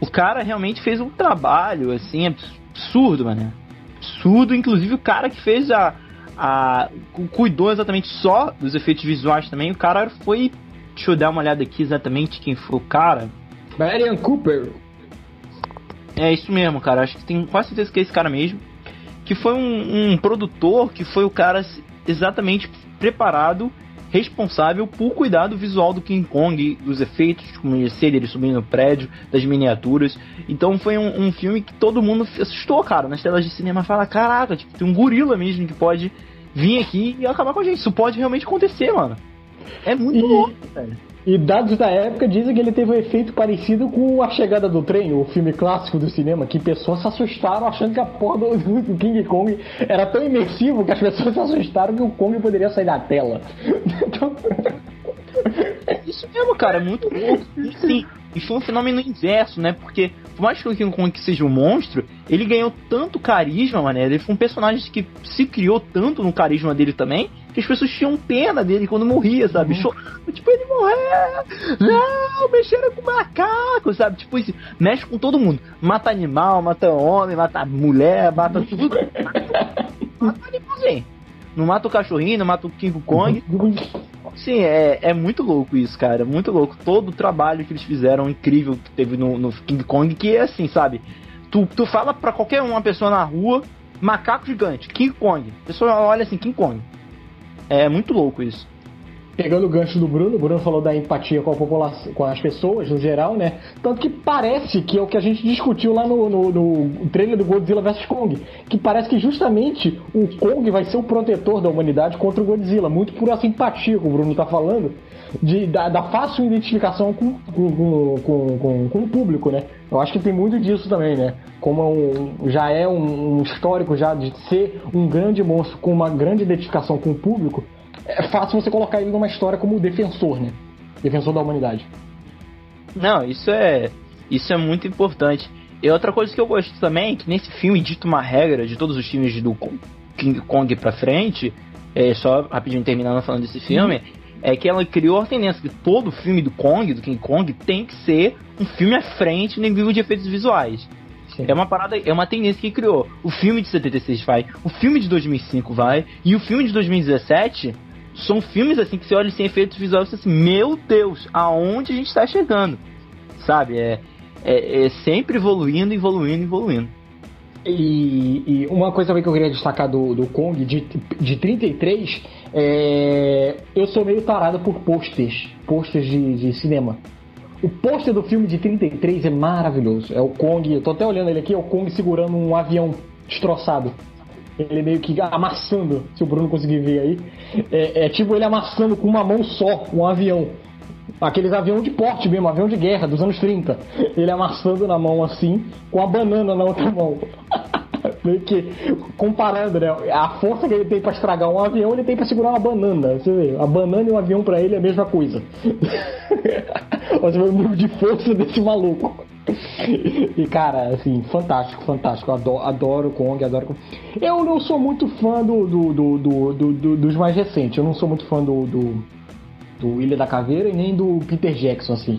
o cara realmente fez um trabalho assim absurdo, mano. Absurdo, inclusive o cara que fez a, a cuidou exatamente só dos efeitos visuais também. O cara foi Deixa eu dar uma olhada aqui exatamente quem foi o cara. Brian Cooper. É isso mesmo, cara. Acho que tem quase certeza que é esse cara mesmo. Que foi um, um produtor que foi o cara exatamente preparado, responsável por cuidar do visual do King Kong, dos efeitos, como ia ser ele subindo no prédio, das miniaturas. Então foi um, um, filme que todo mundo assustou, cara. Nas telas de cinema fala, caraca, tipo, tem um gorila mesmo que pode vir aqui e acabar com a gente. Isso pode realmente acontecer, mano. É muito e, louco, velho. E dados da época dizem que ele teve um efeito parecido com A Chegada do Trem, o filme clássico do cinema, que pessoas se assustaram achando que a porra do, [LAUGHS] King Kong era tão imersivo que as pessoas se assustaram que o Kong poderia sair da tela. Então... [LAUGHS] É isso mesmo, cara, é muito louco. Sim, e foi um fenômeno inverso, né? Porque, por mais que o King Kong seja um monstro, ele ganhou tanto carisma, mané. Ele foi um personagem que se criou tanto no carisma dele também, que as pessoas tinham pena dele quando morria, sabe? Uhum. Chorando, tipo, ele morreu! Não, mexeram com macaco, sabe? Tipo, isso, mexe com todo mundo. Mata animal, mata homem, mata mulher, mata tudo. [LAUGHS] mata animalzinho. Não mata o cachorrinho, não mata o King Kong. Sim, é, é muito louco isso, cara. Muito louco. Todo o trabalho que eles fizeram incrível que teve no, no King Kong, que é assim, sabe? Tu, tu fala pra qualquer uma pessoa na rua, macaco gigante, King Kong. A pessoa olha assim, King Kong. É muito louco isso pegando o gancho do Bruno, o Bruno falou da empatia com a população, com as pessoas no geral, né? Tanto que parece que é o que a gente discutiu lá no, no, no trailer do Godzilla vs Kong, que parece que justamente o Kong vai ser o protetor da humanidade contra o Godzilla, muito por essa empatia que o Bruno tá falando, de, da, da fácil identificação com, com, com, com, o público, né? Eu acho que tem muito disso também, né? Como é um, já é um, um histórico já de ser um grande monstro com uma grande identificação com o público, é fácil você colocar ele numa história como defensor, né? Defensor da humanidade. Não, isso é isso é muito importante. E outra coisa que eu gosto também é que nesse filme dito uma regra de todos os filmes do King Kong pra frente, é, só rapidinho terminando falando desse filme, uhum. é que ela criou a tendência que todo filme do Kong, do King Kong, tem que ser um filme à frente no nível de efeitos visuais. Sim. É uma parada, é uma tendência que criou. O filme de 76 vai, o filme de 2005 vai, e o filme de 2017 são filmes assim que você olha sem efeitos visuais e assim, meu Deus, aonde a gente está chegando? Sabe? É, é, é, sempre evoluindo, evoluindo, evoluindo. E, e, uma coisa também que eu queria destacar do, do Kong de, de 33 é. Eu sou meio tarado por posters, posters de, de cinema. O pôster do filme de 33 é maravilhoso. É o Kong, eu tô até olhando ele aqui, é o Kong segurando um avião destroçado. Ele meio que amassando, se o Bruno conseguir ver aí. É, é tipo ele amassando com uma mão só um avião. Aqueles aviões de porte mesmo, avião de guerra dos anos 30. Ele amassando na mão assim, com a banana na outra mão. [LAUGHS] Meio que comparando, né? A força que ele tem pra estragar um avião, ele tem pra segurar uma banana. Você vê, a banana e um avião pra ele é a mesma coisa. [LAUGHS] Você vê o nível de força desse maluco. [LAUGHS] E cara, assim, fantástico, fantástico. Adoro, adoro Kong, adoro. Eu não sou muito fã do, do, do, do, do dos mais recentes. Eu não sou muito fã do, do, Ilha da Caveira e nem do Peter Jackson, assim.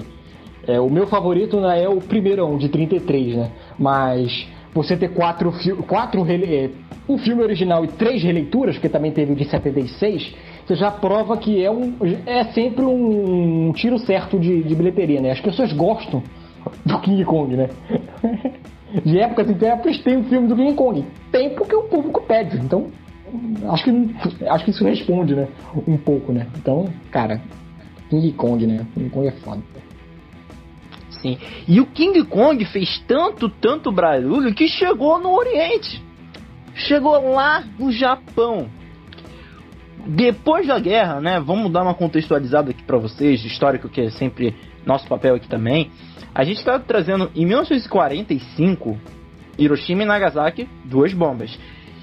É, o meu favorito né, é o primeirão, de 33, né? Mas você ter quatro, quatro é, um filme original e três releituras, porque também teve o de 76, você já prova que é, um, é sempre um, tiro certo de, de bilheteria, né? As pessoas gostam do King Kong, né? De épocas em épocas tem um filme do King Kong. Tem porque o público pede. Então, acho que, acho que isso responde, né? Um pouco, né? Então, cara, King Kong, né? King Kong é foda. Sim. E o King Kong fez tanto, tanto barulho que chegou no Oriente. Chegou lá no Japão. Depois da guerra, né? Vamos dar uma contextualizada aqui para vocês, histórico que é sempre nosso papel aqui também. A gente está trazendo em 1945 Hiroshima e Nagasaki duas bombas.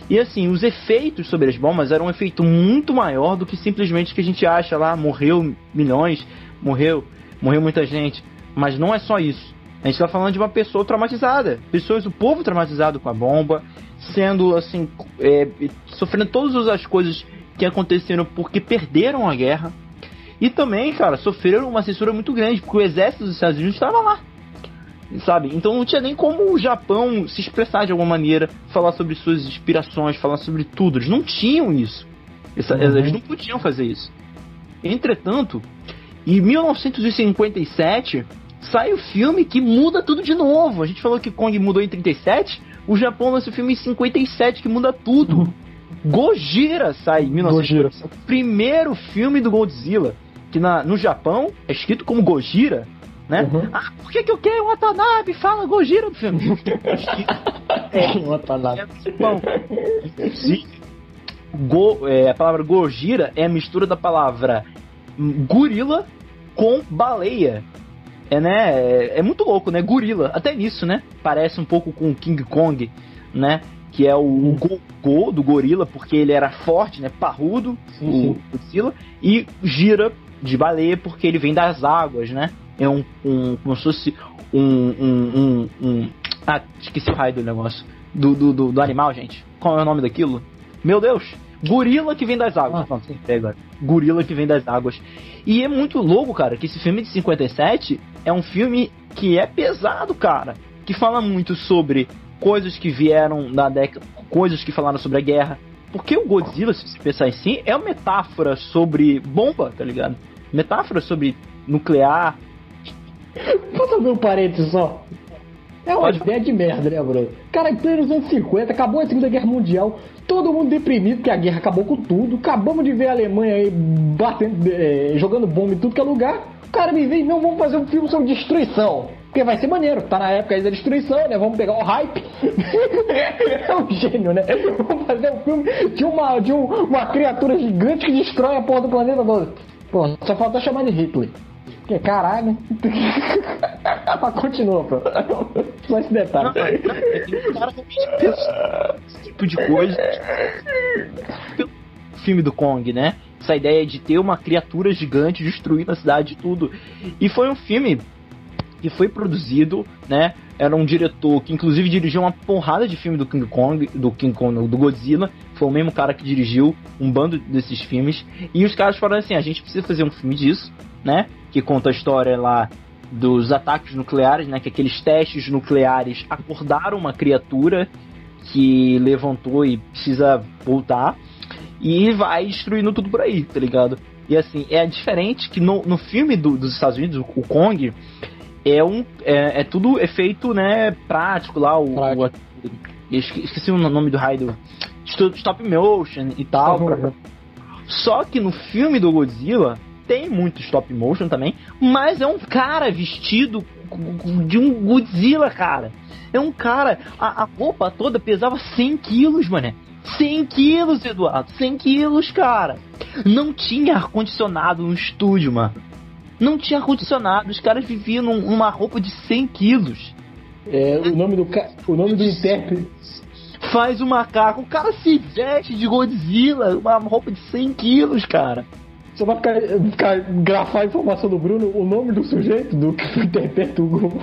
E assim, os efeitos sobre as bombas eram um efeito muito maior do que simplesmente que a gente acha lá, morreu milhões, morreu, morreu muita gente. Mas não é só isso. A gente está falando de uma pessoa traumatizada. Pessoas, o povo traumatizado com a bomba, sendo assim, é, sofrendo todas as coisas que aconteceram porque perderam a guerra. E também, cara, sofreram uma censura muito grande, porque o exército dos Estados Unidos estava lá. Sabe? Então não tinha nem como o Japão se expressar de alguma maneira, falar sobre suas inspirações, falar sobre tudo. Eles não tinham isso. Uhum. Eles não podiam fazer isso. Entretanto, em 1957, sai o filme que muda tudo de novo. A gente falou que Kong mudou em 37, o Japão lança o filme em 57 que muda tudo. [LAUGHS] Gojira sai em 1957. O primeiro filme do Godzilla, que na, no Japão é escrito como Gojira, né? Uhum. Ah, por que, que eu quero Watanabe? Fala Gojira do filme. [LAUGHS] é, Watanabe. É, Go, é, a palavra Gojira é a mistura da palavra gorila com baleia. É, né? É, é, muito louco, né? Gorila. Até nisso, né? Parece um pouco com o King Kong, né? Que é o, o go, go, do gorila, porque ele era forte, né? Parrudo, sim, o Godzilla. E gira de baleia, porque ele vem das águas, né? É um. um como se fosse um. um, um, um ah, esqueci o raio do negócio. Do, do, do, do animal, gente. Qual é o nome daquilo? Meu Deus! Gorila que vem das águas. Ah, não, agora. Gorila que vem das águas. E é muito louco, cara, que esse filme de 57 é um filme que é pesado, cara. Que fala muito sobre coisas que vieram da década. Coisas que falaram sobre a guerra. Porque o Godzilla, se você pensar em si, é uma metáfora sobre bomba, tá ligado? Metáfora sobre nuclear. Posso abrir um parênteses só? É uma Pode... ideia de merda, né, Bruno? Cara, em plenos anos 50, acabou a Segunda Guerra Mundial, todo mundo deprimido que a guerra acabou com tudo. Acabamos de ver a Alemanha aí batendo, é, jogando bomba em tudo que é lugar. O cara me vem, não, vamos fazer um filme sobre destruição. Porque vai ser maneiro, tá na época aí da destruição, né? Vamos pegar o hype. [LAUGHS] é um gênio, né? Vamos fazer um filme de uma, de um, uma criatura gigante que destrói a porra do planeta todo. Pô, só falta chamar de Hitler. Porque caralho. [LAUGHS] Mas continua, pô. Só esse detalhe. Não, não, cara esse tipo de coisa. filme do Kong, né? Essa ideia de ter uma criatura gigante destruindo a cidade e tudo. E foi um filme que foi produzido, né? Era um diretor que inclusive dirigiu uma porrada de filme do King Kong, do King Kong, do Godzilla. Foi o mesmo cara que dirigiu um bando desses filmes. E os caras falaram assim: a gente precisa fazer um filme disso, né? Que conta a história lá dos ataques nucleares, né? Que aqueles testes nucleares acordaram uma criatura que levantou e precisa voltar e vai destruindo tudo por aí, tá ligado? E assim, é diferente que no, no filme do, dos Estados Unidos, o Kong, é um é, é tudo efeito, né, prático lá, o, o esqueci o nome do raio do stop motion e tal. Pra... Só que no filme do Godzilla tem muito stop motion também, mas é um cara vestido de um Godzilla, cara. É um cara, a, a roupa toda pesava 100 quilos, mané. 100 quilos, Eduardo, 100 quilos, cara. Não tinha ar-condicionado no estúdio, mano. Não tinha ar-condicionado, os caras viviam numa roupa de 100 quilos. É, o nome do, o nome do intérprete faz o macaco. O cara se veste de Godzilla, uma roupa de 100 quilos, cara. Só pra ficar, grafar a informação do Bruno, o nome do sujeito do que interpreta o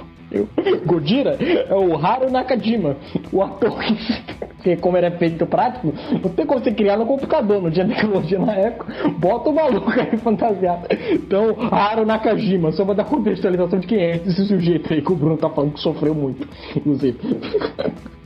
Godira é o Haru Nakajima, o ator [LAUGHS] que, como era feito prático, não tem como você criar no computador, não tinha tecnologia na época, bota o maluco aí fantasiado. Então, Haru Nakajima, só pra dar contextualização de quem é esse sujeito aí que o Bruno tá falando que sofreu muito, inclusive. [LAUGHS]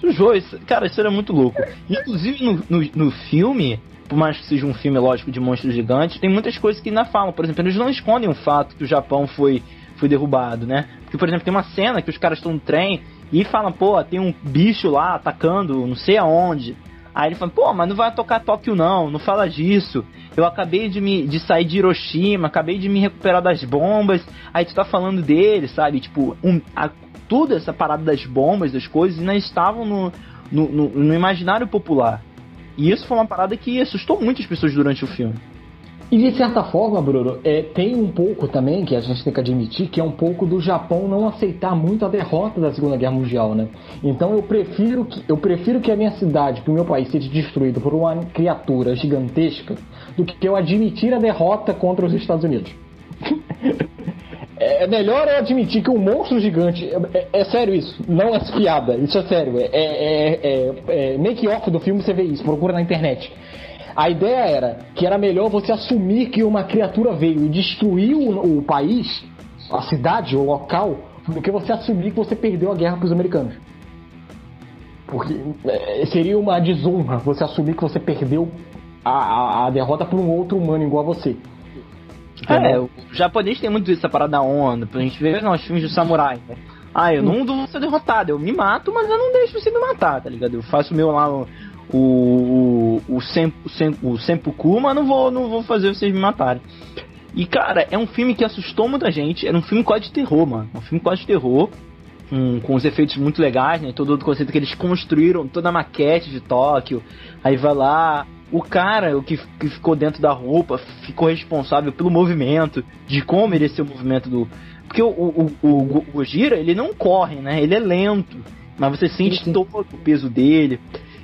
Sujou, cara, isso era muito louco. Inclusive no, no, no filme, por mais que seja um filme, lógico, de monstros gigantes, tem muitas coisas que ainda falam. Por exemplo, eles não escondem o fato que o Japão foi, foi derrubado, né? Porque, por exemplo, tem uma cena que os caras estão no trem e falam, pô, tem um bicho lá atacando não sei aonde. Aí ele fala, pô, mas não vai tocar Tóquio não, não fala disso. Eu acabei de me de sair de Hiroshima, acabei de me recuperar das bombas. Aí tu tá falando dele, sabe? Tipo, um, a, tudo essa parada das bombas, das coisas, ainda estavam no, no, no, no imaginário popular. E isso foi uma parada que assustou muitas pessoas durante o filme. E de certa forma, Bruno, é, tem um pouco também, que a gente tem que admitir, que é um pouco do Japão não aceitar muito a derrota da Segunda Guerra Mundial, né? Então eu prefiro que, eu prefiro que a minha cidade, que o meu país seja destruído por uma criatura gigantesca, do que eu admitir a derrota contra os Estados Unidos. É, melhor eu admitir que um monstro gigante. É, é, é, sério isso, não é piada, isso é sério. É, é, é, é make-off do filme você vê isso, procura na internet. A ideia era que era melhor você assumir que uma criatura veio e destruiu o, o país, a cidade, o local, do que você assumir que você perdeu a guerra para os americanos. Porque seria uma desonra você assumir que você perdeu a, a, a derrota para um outro humano igual a você. É, o japonês tem muito essa parada da onda. A gente vê nos filmes de samurai. Né? Ah, eu não vou ser derrotado, eu me mato, mas eu não deixo você me matar, tá ligado? Eu faço o meu lá, o, o, o, sempo, o Sempuku, mas não vou, não vou fazer vocês me matarem. E, cara, é um filme que assustou muita gente. Era um filme quase de terror, mano. Um filme quase de terror. Com, com os efeitos muito legais, né? Todo o conceito que eles construíram, toda a maquete de Tóquio. Aí vai lá, o cara o que, que ficou dentro da roupa ficou responsável pelo movimento, de como ele ser o movimento do. Porque o, o, o, o Gojira, ele não corre, né? Ele é lento. Mas você sente sim, sim. todo o peso dele.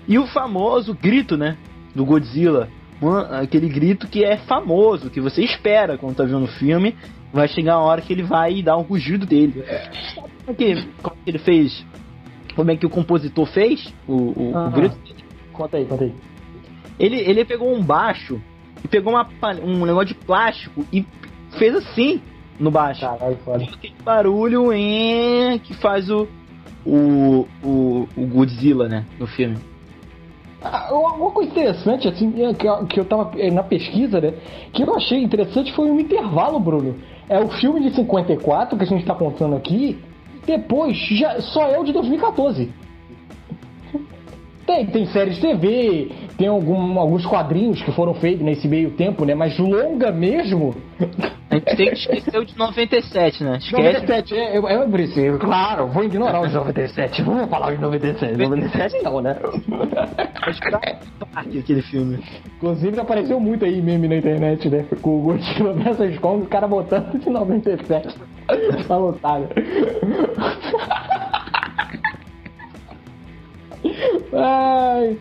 E o famoso grito, né? Do Godzilla. Aquele grito que é famoso, que você espera quando tá vendo o filme. Vai chegar a hora que ele vai dar um rugido dele. Sabe como é que, como é que ele fez? Como é que o compositor fez o, o, o grito? Conta aí, conta aí. Ele, ele pegou um baixo e pegou uma, um negócio de plástico e fez assim no baixo. Caralho, foda. Aquele barulho em, que faz o, o, o, o Godzilla, né, no filme. Ah, uma coisa interessante, assim, é que eu, que eu tava é, na pesquisa, né? Que eu achei interessante foi um intervalo, Bruno. É o filme de 54 que a gente tá contando aqui. Depois, já, só é o de 2014. Tem, tem séries de TV, tem algum, alguns quadrinhos que foram feitos nesse meio tempo, né? Mas longa mesmo. A gente tem que esquecer o de 97, né? Esquece. 97, é, eu, eu, eu, claro, vou ignorar o de 97. Vamos falar de 97. 97 não, né? Acho que tá aquele filme. Inclusive apareceu muito aí meme na internet, né? Com o Godzilla vs Kong, o cara botando de 97. tá lotado. Ai,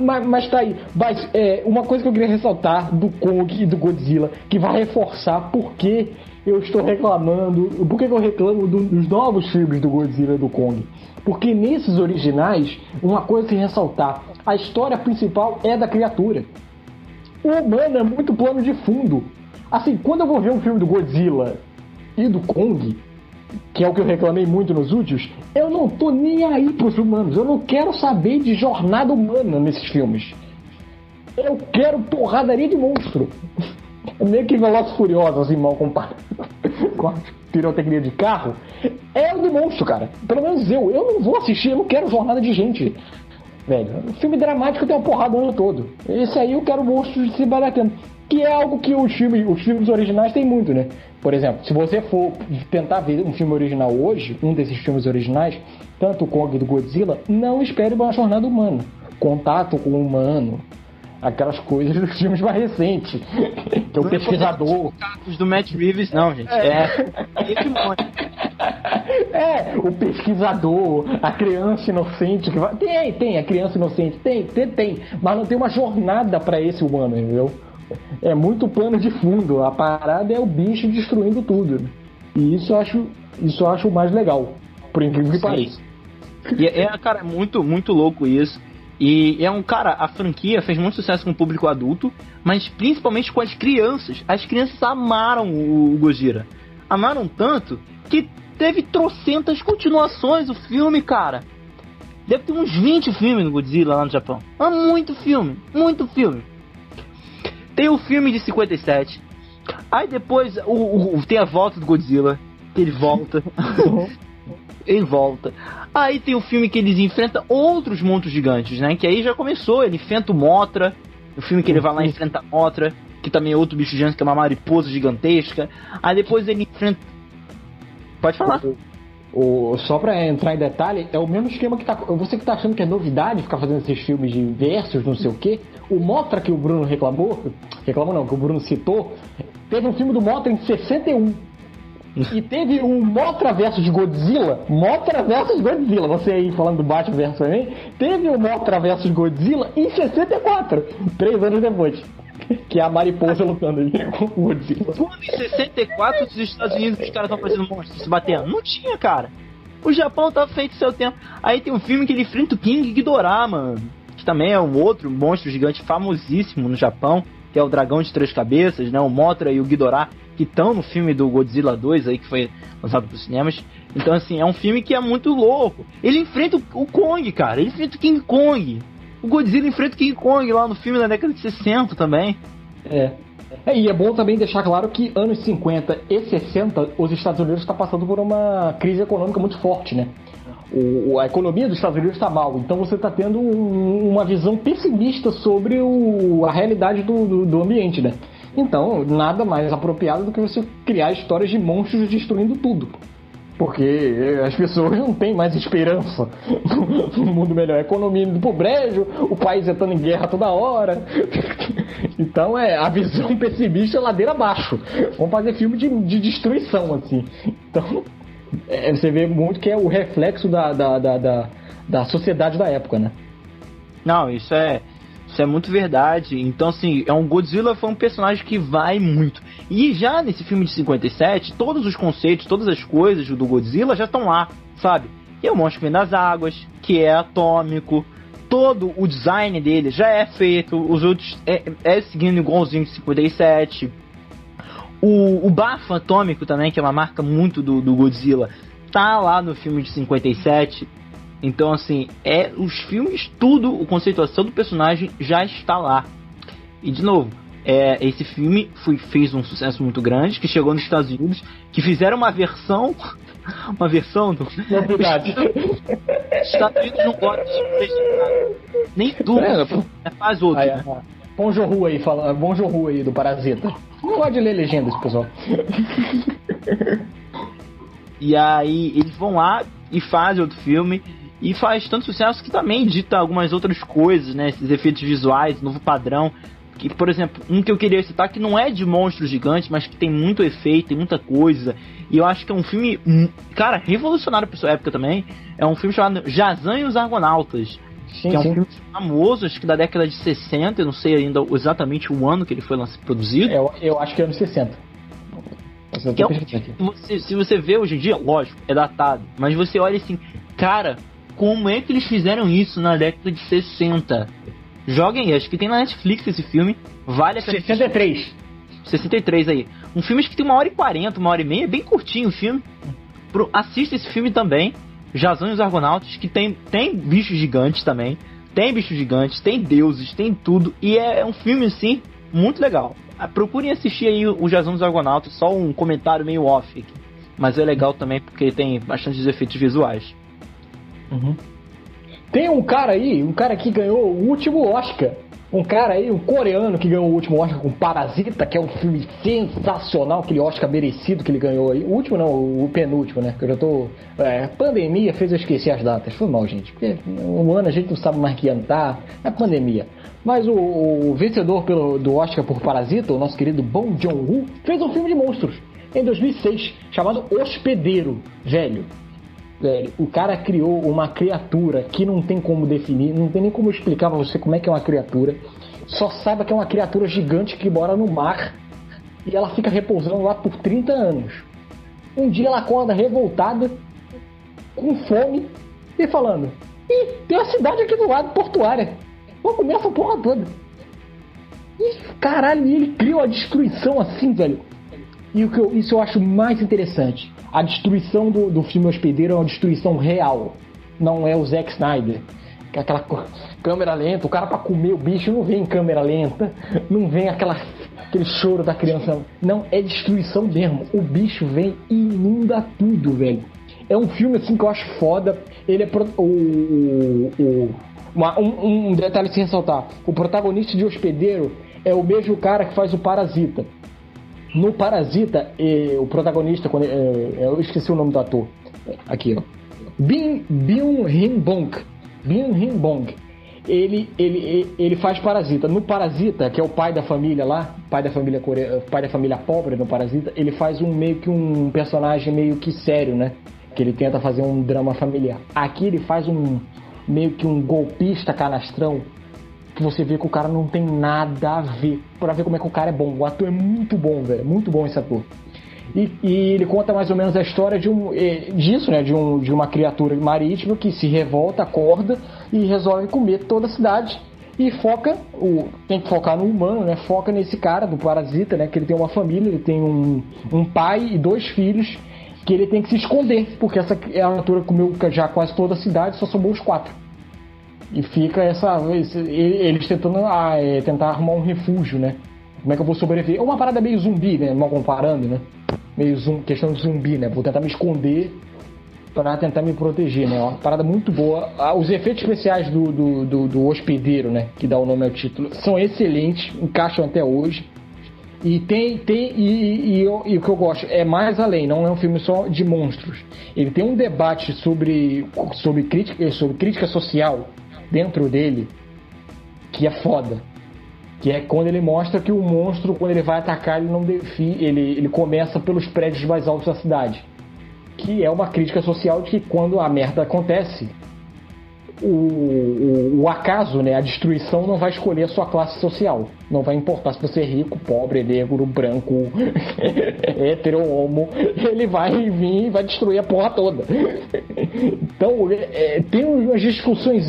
mas, mas tá aí. Mas é, uma coisa que eu queria ressaltar do Kong e do Godzilla, que vai reforçar por que eu estou reclamando, por que eu reclamo do, dos novos filmes do Godzilla e do Kong. Porque nesses originais, uma coisa que ressaltar, a história principal é da criatura. O humano é muito plano de fundo. Assim, quando eu vou ver um filme do Godzilla e do Kong, que é o que eu reclamei muito nos últimos, eu não tô nem aí pros humanos. Eu não quero saber de jornada humana nesses filmes. Eu quero porradaria de monstro. [LAUGHS] É meio que Velozes Furiosos, assim, mal comparado [LAUGHS] com a pirotecnia de carro. É o de monstro, cara. Pelo menos eu. Eu não vou assistir, eu não quero jornada de gente. Velho, filme dramático tem uma porrada o ano todo. Esse aí eu quero monstros se baratendo. Que é algo que os filmes, os filmes originais têm muito, né? Por exemplo, se você for tentar ver um filme original hoje, um desses filmes originais, tanto o Kong do Godzilla, não espere uma jornada humana. Contato com o humano, aquelas coisas dos filmes mais recentes. Que é o pesquisador. Os do Matt Reeves, não, gente. É. é. [LAUGHS] É, o pesquisador, a criança inocente que vai. Tem, tem, a criança inocente, tem, tem, tem. Mas não tem uma jornada para esse humano, entendeu? É muito plano de fundo. A parada é o bicho destruindo tudo. E isso eu acho, isso eu acho mais legal, por incrível que pareça. E é, é, cara, muito, muito louco isso. E é um cara, a franquia fez muito sucesso com o público adulto, mas principalmente com as crianças. As crianças amaram o Gojira. Amaram tanto que teve trocentas continuações o filme, cara. Deve ter uns 20 filmes no Godzilla lá no Japão. É muito filme, muito filme. Tem o filme de 57. Aí depois o, o tem a volta do Godzilla, que ele volta. [LAUGHS] [LAUGHS] ele volta. Aí tem o filme que eles enfrentam outros monstros gigantes, né? Que aí já começou, ele enfrenta o Motra. O filme que ele vai lá e enfrenta a Motra, que também é outro bicho gigante, que é uma mariposa gigantesca. Aí depois ele enfrenta. Pode falar. O, o, só pra entrar em detalhe, é o mesmo esquema que tá. Você que tá achando que é novidade ficar fazendo esses filmes de versos, não sei o quê. O Motra que o Bruno reclamou, reclamou não, que o Bruno citou, teve um filme do Motra em 61 e teve um Motra versus Godzilla. Motra versus Godzilla. Você aí falando do Batman versus também. Teve o Motra versus Godzilla em 64. Três anos depois. [LAUGHS] Que é a mariposa lutando ali [LAUGHS] com o Godzilla. Quando em 64 os Estados Unidos os caras estão fazendo monstros se batendo? Não tinha, cara. O Japão tá feito seu tempo. Aí tem um filme que ele enfrenta o King Ghidorah, mano. Que também é um outro monstro gigante famosíssimo no Japão. Que é o dragão de três cabeças, né? O Motra e o Ghidorah que estão no filme do Godzilla 2 aí que foi lançado para os cinemas. Então assim, é um filme que é muito louco. Ele enfrenta o Kong, cara. Ele enfrenta o King Kong. O Godzilla enfrenta o King Kong lá no filme da década de 60 também. É. é e é bom também deixar claro que anos 50 e 60 os Estados Unidos estão tá passando por uma crise econômica muito forte, né? O, a economia dos Estados Unidos está mal, então você está tendo um, uma visão pessimista sobre o, a realidade do, do, do ambiente, né? Então, nada mais apropriado do que você criar histórias de monstros destruindo tudo. Porque as pessoas não têm mais esperança [LAUGHS] no mundo melhor. A economia indo pro brejo, o país entrando em guerra toda hora. [LAUGHS] Então é a visão pessimista ladeira abaixo. Vamos fazer filme de, de destruição, assim. Então, é, você vê muito que é o reflexo da, da, da, da, da sociedade da época, né? Não, isso é isso é muito verdade. Então, assim, é um Godzilla foi um personagem que vai muito. E já nesse filme de 57, todos os conceitos, todas as coisas do Godzilla já estão lá, sabe? Que é o monstro vem das águas, que é atômico, todo o design dele já é feito, os outros é, é seguindo igualzinho de 57. O, o bafo atômico também, que é uma marca muito do, do Godzilla, tá lá no filme de 57. Então, assim, é os filmes, tudo, a conceituação do personagem já está lá. E, de novo, é, esse filme foi, fez um sucesso muito grande, que chegou nos Estados Unidos, que fizeram uma versão. [LAUGHS] Uma versão do. Novidade. Os Estados Unidos não gostam de Nem tudo. É, é, faz outro. Aí, né? Bom Jorru aí, fala, aí do Parasita. Não pode ler legendas, pessoal. [LAUGHS] e aí eles vão lá e fazem outro filme e faz tanto sucesso que também dita algumas outras coisas, né? Esses efeitos visuais, novo padrão. Que, por exemplo, um que eu queria citar que não é de monstros gigantes, mas que tem muito efeito, tem muita coisa. E eu acho que é um filme, hum, cara, revolucionário pra sua época também. É um filme chamado Jazan e os Argonautas. Sim, que é um sim. filme famoso, acho que da década de 60, eu não sei ainda exatamente o ano que ele foi produzido. É, eu, eu acho que é anos 60. É um, se, se você vê hoje em dia, lógico, é datado. Mas você olha assim, cara, como é que eles fizeram isso na década de 60? Joguem aí, acho que tem na Netflix esse filme. Vale a pena. 63. 63 aí. Um filme que tem uma hora e quarenta, uma hora e meia, é bem curtinho o filme. Pro, assista esse filme também. Jazão e os Argonautas, que tem, tem bichos gigantes também. Tem bichos gigantes, tem deuses, tem tudo. E é um filme, assim, muito legal. Ah, procurem assistir aí o Jazão e os Argonautas, só um comentário meio off aqui. Mas é legal também porque tem bastante efeitos visuais. Uhum. Tem um cara aí, um cara que ganhou o último Oscar. Um cara aí, um coreano que ganhou o último Oscar com Parasita, que é um filme sensacional, aquele Oscar merecido que ele ganhou aí. O último não, o penúltimo, né? Que eu já tô. É, pandemia fez eu esquecer as datas. Foi mal, gente. Porque um ano a gente não sabe mais que ano tá. É pandemia. Mas o, o vencedor pelo, do Oscar por Parasita, o nosso querido Bong Joon-ho, fez um filme de monstros em 2006 chamado Hospedeiro, velho. O cara criou uma criatura que não tem como definir, não tem nem como explicar pra você como é que é uma criatura. Só saiba que é uma criatura gigante que mora no mar e ela fica repousando lá por 30 anos. Um dia ela acorda revoltada, com fome, e falando: Ih, tem uma cidade aqui do lado, portuária. Vou comer essa porra toda. E caralho, ele cria uma destruição assim, velho. E o que eu, isso eu acho mais interessante. A destruição do, do filme Hospedeiro é uma destruição real. Não é o Zack Snyder. É aquela câmera lenta, o cara pra comer o bicho não vem em câmera lenta, não vem aquela, aquele choro da criança. Não, é destruição mesmo. O bicho vem e inunda tudo, velho. É um filme assim que eu acho foda. Ele é pro, o, o, o uma, um, um, detalhe sem ressaltar: o protagonista de Hospedeiro é o mesmo cara que faz o Parasita. No Parasita, o protagonista, quando, é, eu esqueci o nome do ator. Aqui, ó. Bin, Byung Hin Bong. Byung Hin Bong. Ele, ele, ele faz Parasita. No Parasita, que é o pai da família lá, pai da família coreana, pai da família pobre no Parasita, ele faz um meio que um personagem meio que sério, né? Que ele tenta fazer um drama familiar. Aqui ele faz um meio que um golpista canastrão que você vê que o cara não tem nada a ver. Pra ver como é que o cara é bom. O ator é muito bom, velho. Muito bom esse ator. E, e, ele conta mais ou menos a história de um, eh, disso, né? De, um, de uma criatura marítima que se revolta, acorda e resolve comer toda a cidade. E foca, o, tem que focar no humano, né? Foca nesse cara, do parasita, né? Que ele tem uma família, ele tem um, um pai e dois filhos que ele tem que se esconder, porque essa criatura comeu já quase toda a cidade, só sobrou os quatro. E fica essa. Eles tentando ah, é, tentar arrumar um refúgio, né? Como é que eu vou sobreviver? É uma parada meio zumbi, né? Mal comparando, né? Meio zum, questão de zumbi, né? Vou tentar me esconder para tentar me proteger, né? Uma parada muito boa. Ah, os efeitos especiais do, do, do, do, hospedeiro, né? Que dá o nome ao título, são excelentes, encaixam até hoje. E tem, tem e, e, e, e, o que eu gosto é mais além, não é um filme só de monstros. Ele tem um debate sobre, sobre, crítica, sobre crítica social dentro dele que é foda. Que é quando ele mostra que o monstro, quando ele vai atacar, ele não defi, ele, ele começa pelos prédios mais altos da cidade. Que é uma crítica social de que quando a merda acontece, o, o, o, acaso, né, a destruição não vai escolher a sua classe social. Não vai importar se você é rico, pobre, negro, branco, [LAUGHS] hétero, homo. Ele vai vir e vai destruir a porra toda. Então, é, tem umas discussões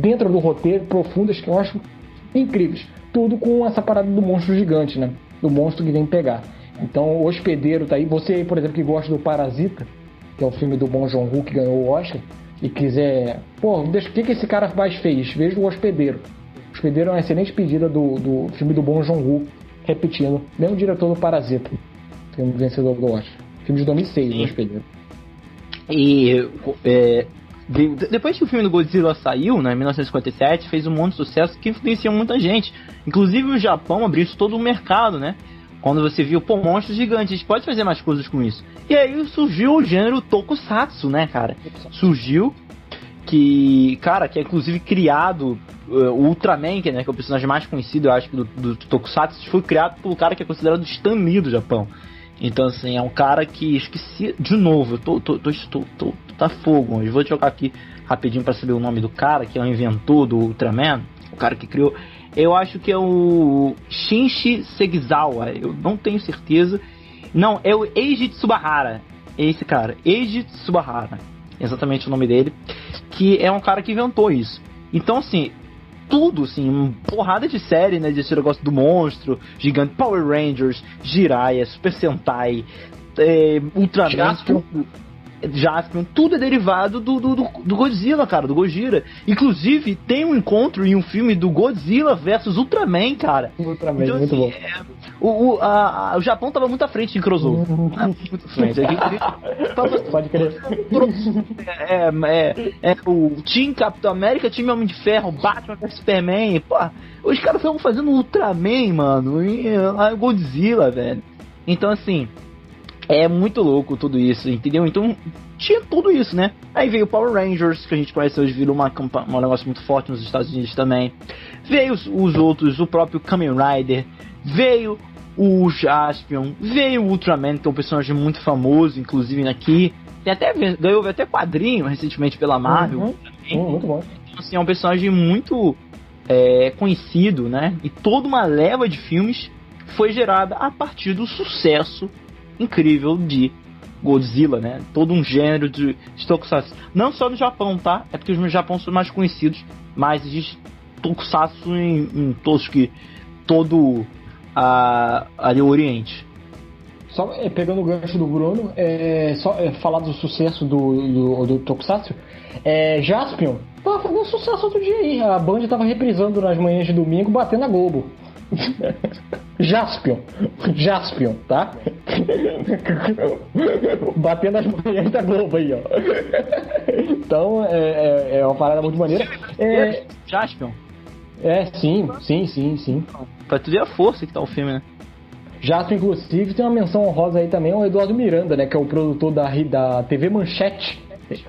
dentro do roteiro profundas que eu acho incríveis. Tudo com essa parada do monstro gigante, né? Do monstro que vem pegar. Então, o hospedeiro tá aí. Você, por exemplo, que gosta do Parasita, que é o filme do Bong Joon-ho que ganhou o Oscar e quiser, pô, o que, que esse cara mais fez? Veja o Hospedeiro. O Hospedeiro é uma excelente pedida do, do filme do Bom Joon-ho, repetindo, mesmo diretor do Parasita, filme vencedor do Oscar. Filme de 2006, Sim. o Hospedeiro. E é, de, depois que o filme do Godzilla saiu, né, em 1957, fez um monte de sucesso que influenciou muita gente. Inclusive o Japão abriu todo o mercado, né? Quando você viu, pô, monstros gigantes, a gente pode fazer mais coisas com isso. E aí surgiu o gênero Tokusatsu, né, cara? Surgiu que, cara, que é inclusive criado uh, o Ultraman, que, né, que é o personagem mais conhecido, eu acho, do, do, Tokusatsu, foi criado pelo cara que é considerado Stan Lee do Japão. Então, assim, é um cara que esqueci. De novo, eu tô, tô, tô, tô, tô tá fogo. Eu vou jogar aqui rapidinho para saber o nome do cara, que é o inventor do Ultraman, o cara que criou. Eu acho que é o Shinji Segizawa, eu não tenho certeza. Não, é o Eiji Tsubahara. Esse cara, Eiji Tsubahara. Exatamente o nome dele. Que é um cara que inventou isso. Então, assim, tudo, assim, uma porrada de série, né? Desse negócio do monstro, gigante, Power Rangers, Jiraiya, Super Sentai, é, Ultraman. Jaspion, tudo é derivado do, do, do, Godzilla, cara, do Gojira. Inclusive, tem um encontro em um filme do Godzilla versus Ultraman, cara. Ultraman, então, muito assim, bom. É, o, o, a, o Japão tava muito à frente em crossover. muito à frente. Tava, [LAUGHS] Pode crer. [LAUGHS] É, é, é, o Team Capitão América, time Homem de Ferro, Batman vs Superman. Pô, os caras estavam fazendo Ultraman, mano. E, a Godzilla, velho. Então, assim, é muito louco tudo isso, entendeu? Então tinha tudo isso, né? Aí veio o Power Rangers, que a gente conhece hoje, virou uma, um negócio muito forte nos Estados Unidos também. Veio os, os outros, o próprio Kamen Rider, veio o Jaspion, veio o Ultraman, que é um personagem muito famoso, inclusive aqui. Tem até, ganhou até quadrinho recentemente pela Marvel. Uhum. Uhum, muito bom. Então, assim, é um personagem muito é, conhecido, né? E toda uma leva de filmes foi gerada a partir do sucesso incrível de Godzilla, né? Todo um gênero de, de tokusatsu. Não só no Japão, tá? É porque os no Japão são mais conhecidos, mas existe tokusatsu em, em todos que todo a, Oriente. Só é, pegando o gancho do Bruno, é, só é, falar do sucesso do, do, do Tokusatsu, é, Jaspion tava fazendo sucesso outro dia aí. A Band tava reprisando nas manhãs de domingo, batendo a Globo. [LAUGHS] Jaspion. Jaspion, tá? Batendo as manhãs da Globo aí, ó. Então, é, é, é uma parada muito maneira. É, Jaspion? É, sim, sim, sim, sim. Pra tu ver a força que tá o filme, né? Jaspion, inclusive, tem uma menção honrosa aí também ao Eduardo Miranda, né? Que é o produtor da, da TV Manchete,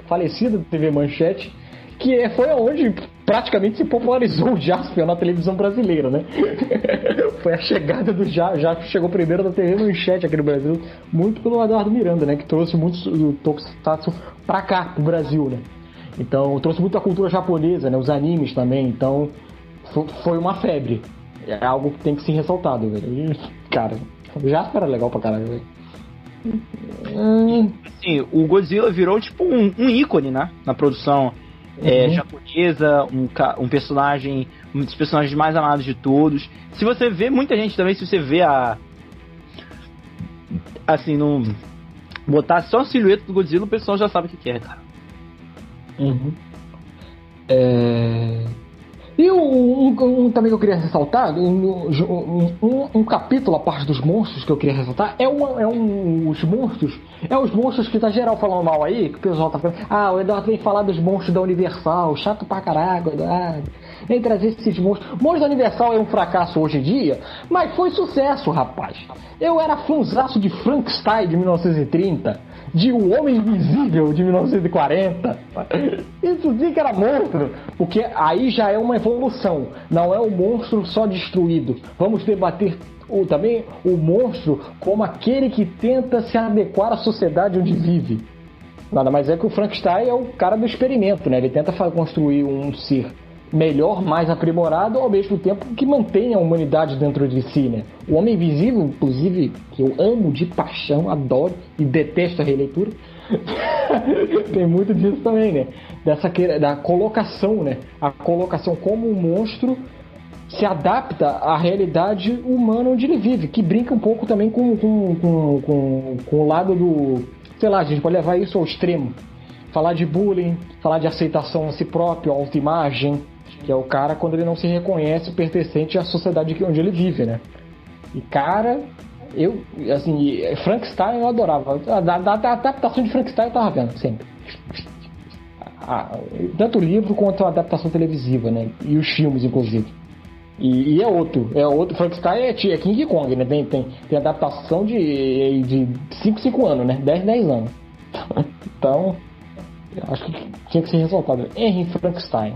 falecida TV Manchete, que é, foi onde praticamente se popularizou [LAUGHS] o Jaspion na televisão brasileira, né? [LAUGHS] foi a chegada do Jaspion, Jaspion chegou primeiro na TV Manchete aqui no Brasil, muito pelo Eduardo Miranda, né? Que trouxe muitos tokusatsu pra cá, pro Brasil, né? Então, trouxe muito a cultura japonesa, né? Os animes também, então foi uma febre. É algo que tem que ser ressaltado, velho. Cara, já era legal pra caralho, velho. Assim, o Godzilla virou tipo um, um ícone, né? Na produção é, uhum. japonesa, um, um personagem, um dos personagens mais amados de todos. Se você vê, muita gente também, se você vê a. Assim, não. Botar só a silhueta do Godzilla, o pessoal já sabe o que é, cara. Uhum. É. E um, um, um, também que eu queria ressaltar, um, um, capítulo a parte dos monstros que eu queria ressaltar, é, uma, é um, os monstros, é os monstros que tá geral falando mal aí, que o pessoal tá falando, ah, o Eduardo vem falar dos monstros da Universal, chato pra caralho, Eduardo, vem trazer esses monstros. Monstros da Universal é um fracasso hoje em dia, mas foi sucesso, rapaz. Eu era fãzaço de Frankenstein de 1930, de O Homem Invisível de 1940. Isso sim que era monstro, porque aí já é uma evolução, não é o monstro só destruído. Vamos debater o, também o monstro como aquele que tenta se adequar à sociedade onde vive. Nada mais é que o Frankenstein é o cara do experimento, né? Ele tenta construir um ser melhor, mais aprimorado, ao mesmo tempo que mantenha a humanidade dentro de si, né? O Homem Invisível, inclusive, que eu amo de paixão, adoro e detesto a releitura, [LAUGHS] tem muito disso também, né? Dessa da colocação, né? A colocação como um monstro se adapta à realidade humana onde ele vive, que brinca um pouco também com, com, com, com, com o lado do. Sei lá, a gente pode levar isso ao extremo. Falar de bullying, falar de aceitação a si próprio, autoimagem, que é o cara quando ele não se reconhece pertencente à sociedade onde ele vive, né? E cara, eu, assim, Frankenstein eu adorava. A, adaptação de Frankenstein eu tava vendo sempre. Tanto o livro quanto a adaptação televisiva, né? E os filmes, inclusive. E, e é outro, é outro. Frankenstein é, é King Kong, né? Tem, tem, tem adaptação de, de 5, 5 anos, né? 10, 10 anos. [LAUGHS] Então, acho que tinha que ser ressaltado. Henry Frankenstein.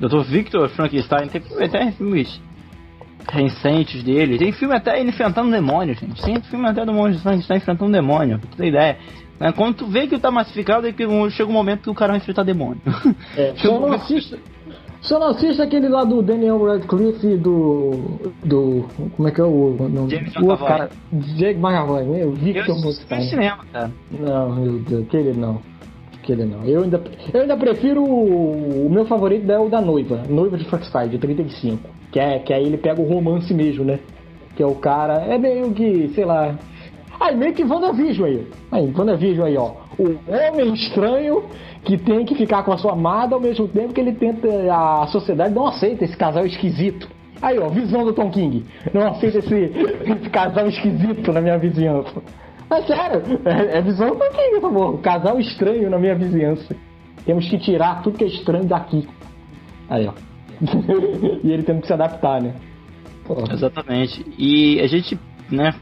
Dr. Victor Frankenstein tem filme até filmes recentes dele. Tem filme até ele enfrentando demônios, gente. Tem filme até do monstro Frankenstein enfrentando um demônio, pra ter ideia. Quando tu vê que tá massificado, é que chega um momento que o cara vai enfrentar demônio. É, [LAUGHS] só não assista. Só não assista aquele lá do Daniel Radcliffe e do. do. Como é que é o nome? James o outro cara. Jake McAvoy, meu, Victor Frankenstein. cinema, cara. Não, meu Deus, aquele não aquele não. Eu ainda, eu ainda prefiro. O, meu favorito é o da noiva, Noiva de Frankenstein, de 35. Que, é, que aí ele pega o romance mesmo, né? Que é o cara. É meio que, sei lá. Aí meio que WandaVision aí. Aí, WandaVision aí, ó. O homem estranho que tem que ficar com a sua amada ao mesmo tempo que ele tenta. A sociedade não aceita esse casal esquisito. Aí, ó, visão do Tom King. Não aceita esse, esse casal esquisito na minha vizinhança. É sério, é, é visão do King, por favor. Casal estranho na minha vizinhança. Temos que tirar tudo que é estranho daqui. Aí, ó. [LAUGHS] e ele tendo que se adaptar, né? Exatamente. E a gente, né,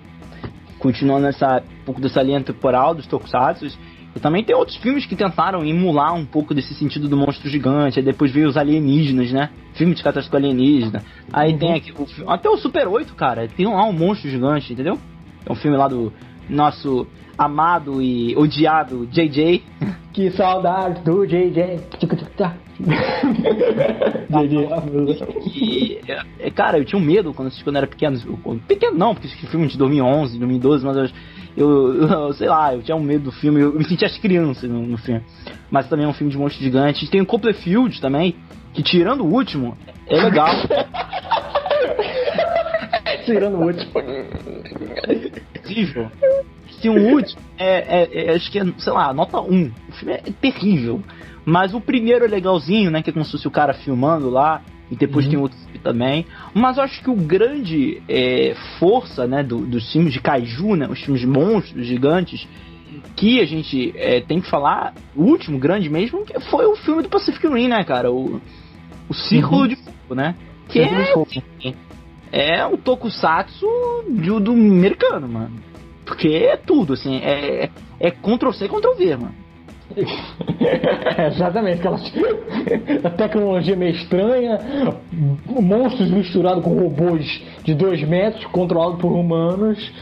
continuando nessa um pouco dessa linha temporal dos Tokusatsu, e também tem outros filmes que tentaram emular um pouco desse sentido do monstro gigante. Aí depois veio os alienígenas, né? Filme de catástrofe alienígena. Aí uhum. tem aqui o, até o Super 8, cara. Tem lá um monstro gigante, entendeu? É um filme lá do nosso amado e odiado JJ. [LAUGHS] Que saudade do JJ. [LAUGHS] e, e, cara, eu tinha um medo quando assisti quando era pequeno. Pequeno não, porque esse filme de 2011, 2012, mas eu, eu, eu, sei lá, eu tinha um medo do filme. Eu me sentia as crianças no, no filme. Mas também é um filme de monstro gigante. Tem o Copperfield também, que tirando o último, é legal. [LAUGHS] tirando o último. Incrível. Se o último é, é, é, acho que é, sei lá, nota 1. O filme é terrível. Mas o primeiro é legalzinho, né? Que é como se fosse o cara filmando lá. E depois uhum. tem outros também. Mas eu acho que o grande é, força, né, do, dos filmes de kaiju, né? Os filmes de monstros gigantes, que a gente é, tem que falar, o último grande mesmo, que foi o filme do Pacific Rim, né, cara? O, o Círculo uhum. de Fogo, né? Que é, é um tokusatsu do, do americano, mano. Porque é tudo, assim, é, é Ctrl-C, Ctrl-V, mano. [LAUGHS] é, exatamente, aquela [LAUGHS] a tecnologia meio estranha, monstros misturados com robôs de 2 metros, controlados por humanos,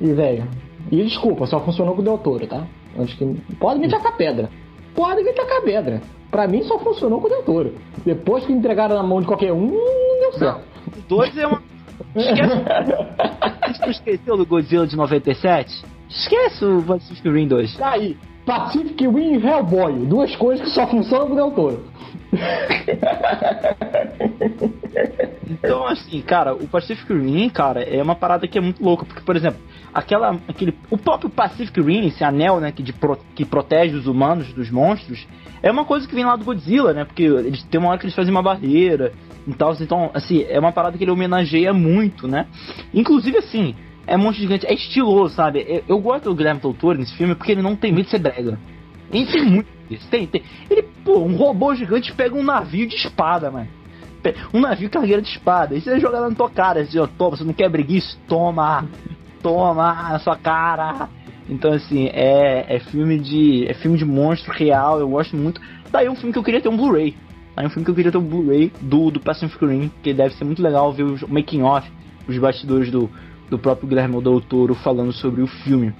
e velho. E desculpa, só funcionou com o Del Toro, tá? Acho que pode me tacar pedra. Pode me tacar pedra. Pra mim só funcionou com o Del Toro. Depois que entregaram na mão de qualquer um, não deu certo. Não, dois é uma. Esquece. esqueceu do Godzilla de 97? Esquece o Pacific Rim 2. Tá aí. Pacific Rim e Hellboy. Duas coisas que só funcionam com o Del Toro. então, assim, cara, o Pacific Rim, cara, é uma parada que é muito louca. Porque, por exemplo, aquela, aquele, o próprio Pacific Rim, esse anel, né, que, de, que protege os humanos dos monstros, é uma coisa que vem lá do Godzilla, né? Porque eles tem uma hora que eles fazem uma barreira e tal. Então, assim, é uma parada que ele homenageia muito, né? Inclusive, assim, é monstro gigante, é estiloso, sabe? Eu, eu gosto do Guilherme Del Toro nesse filme porque ele não tem medo de ser brega. Ele tem muito isso, tem, tem. Ele, pô, um robô gigante pega um navio de espada, mano. Um navio carreira de espada. E você joga na tua cara, assim, ó, toma, você não quer breguice? Toma! Toma na sua cara! Então, assim, é, é filme de. É filme de monstro real, eu gosto muito. Daí tá um filme que eu queria ter um Blu-ray. Aí tá um filme que eu queria ter um Blu-ray do, do Pacific Rim, que deve ser muito legal ver o making off, os bastidores do, do próprio Guilherme Del Toro falando sobre o filme.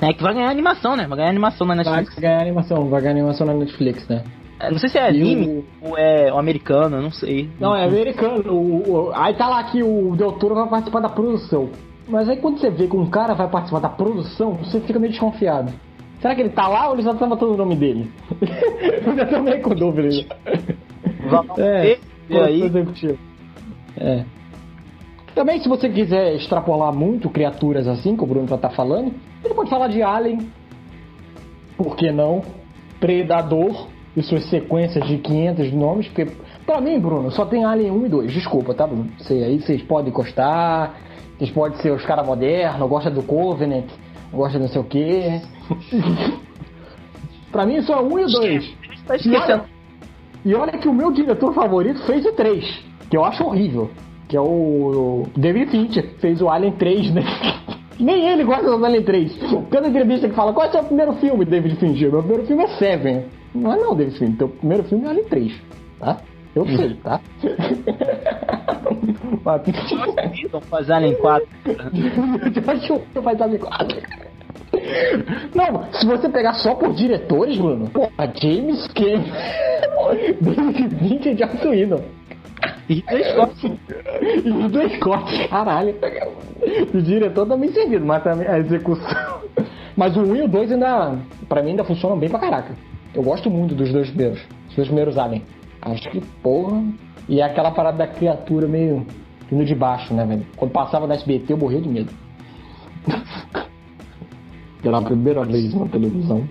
É que vai ganhar animação, né? Vai ganhar animação na Netflix. Vai ganhar animação, vai ganhar animação na Netflix, né? É, não sei se é anime o... ou é o americano, não sei. Não, é americano. O, o, aí tá lá que o Del Toro vai participar da produção. Mas aí quando você vê que um cara vai participar da produção, você fica meio desconfiado. Será que ele tá lá ou ele já tá botando o nome dele? [LAUGHS] eu já tô meio com dúvida. É, e aí? É. Também, se você quiser extrapolar muito criaturas assim, que o Bruno já tá falando, ele pode falar de Alien. Por que não? Predador e suas sequências de 500 nomes, porque pra mim, Bruno, só tem Alien 1 e 2. Desculpa, tá, Bruno? Sei, aí vocês podem gostar, vocês podem ser os caras modernos, gosta do Covenant, gosta de não sei o quê. [LAUGHS] pra mim, só um e dois. Tá e olha, e olha que o meu diretor favorito fez o 3, que eu acho horrível que é o David Fincher, fez o Alien 3, né? [LAUGHS] Nem ele gosta do Alien 3. Cada entrevista que fala, qual é o seu primeiro filme, David Fincher? Meu primeiro filme é Seven. Não é não, David Fincher. Teu primeiro filme é Alien 3, tá? Eu uhum. sei, tá? [LAUGHS] Não [LAUGHS] faz Alien 4. Eu faz Alien 4. Não, se você pegar só por diretores, Bruno, porra, James Cameron, David Fincher e Joss Whedon. E dois cortes. E dois cortes, caralho. O diretor bem servido, mas também a execução. Mas o 1 e o 2 ainda, pra mim, ainda funcionam bem pra caraca. Eu gosto muito dos dois primeiros. Os dois primeiros Alien. Acho que, porra. E é aquela parada da criatura meio vindo de baixo, né, velho? Quando passava na SBT eu morria de medo. [LAUGHS] Pela primeira vez na televisão.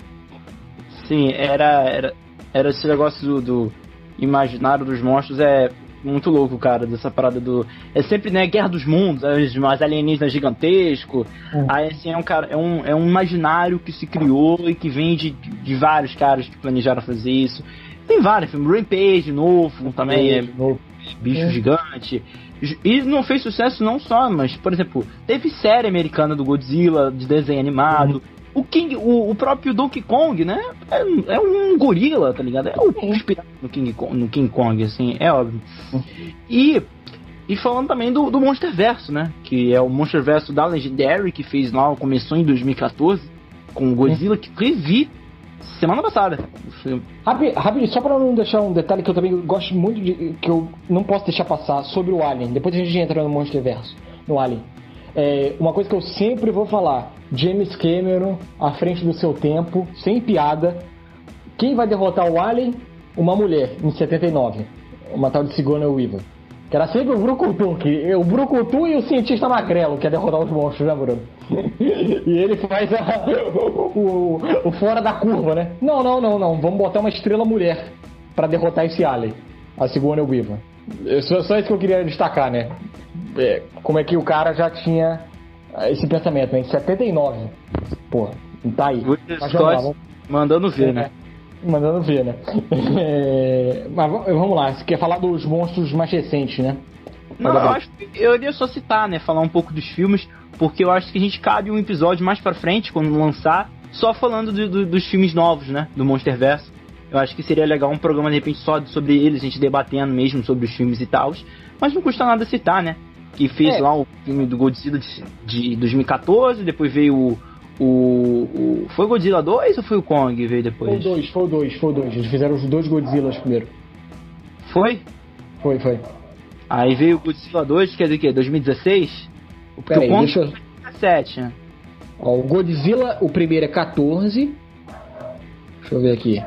Sim, era, era, era esse negócio do, do imaginário dos monstros é muito louco, cara, dessa parada do. É sempre, né, Guerra dos Mundos, as alienígenas gigantesco. É. Aí, assim, é um, cara, é, um, é um imaginário que se criou e que vem de, de vários caras que planejaram fazer isso. Tem vários filmes, Rampage, novo, também é, novo. bicho é. gigante. E não fez sucesso não só, mas, por exemplo, teve série americana do Godzilla, de desenho animado. Uhum. O King, o, o, próprio Donkey Kong, né? É, é, um gorila, tá ligado? É o inspirado no King, Kong, no King Kong, assim, é óbvio. E E falando também do, do Monsterverso, né? Que é o Monsterverso da Legendary, que fez lá, começou em 2014, com o Godzilla, que revi semana passada. Rápido, rápido, só pra não deixar um detalhe que eu também gosto muito de. que eu não posso deixar passar sobre o Alien. Depois a gente entra no Monsterverso, no Alien. É, uma coisa que eu sempre vou falar: James Cameron à frente do seu tempo, sem piada. Quem vai derrotar o Alien? Uma mulher, em 79. Uma tal de Sigourney Weaver. Que era sempre o Brucutu, que, o Brucutu e o cientista magrelo, que é derrotar os monstros, né, Bruno? [LAUGHS] e ele faz a, o, o, fora da curva, né? Não, não, não, não. Vamos botar uma estrela mulher para derrotar esse alien, a Sigourney Weaver. Só, só isso que eu queria destacar, né? É, como é que o cara já tinha esse pensamento, né? Em 79. Pô, tá aí. Scott mandando ver, né? É mandando ver, né? [LAUGHS] É, mas vamos lá, você quer falar dos monstros mais recentes, né? Não, eu acho que eu iria só citar, né? Falar um pouco dos filmes, porque eu acho que a gente cabe um episódio mais pra frente, quando lançar, só falando do, do, dos filmes novos, né? Do Monsterverse. Eu acho que seria legal um programa, de repente, só sobre eles, a gente debatendo mesmo sobre os filmes e tal. Mas não custa nada citar, né? Que fez é. lá o filme do Godzilla de, de 2014, depois veio o o, o, Foi o Godzilla 2 ou foi o Kong que veio depois? Foi o 2, foi o 2, foi o 2. Eles fizeram os dois Godzillas primeiro. Foi? Foi, foi. Aí veio o Godzilla 2, quer dizer o quê? 2016? O Peraí, Kong deixa eu... 2017, né? Ó, o Godzilla, o primeiro é 14. Deixa eu ver aqui.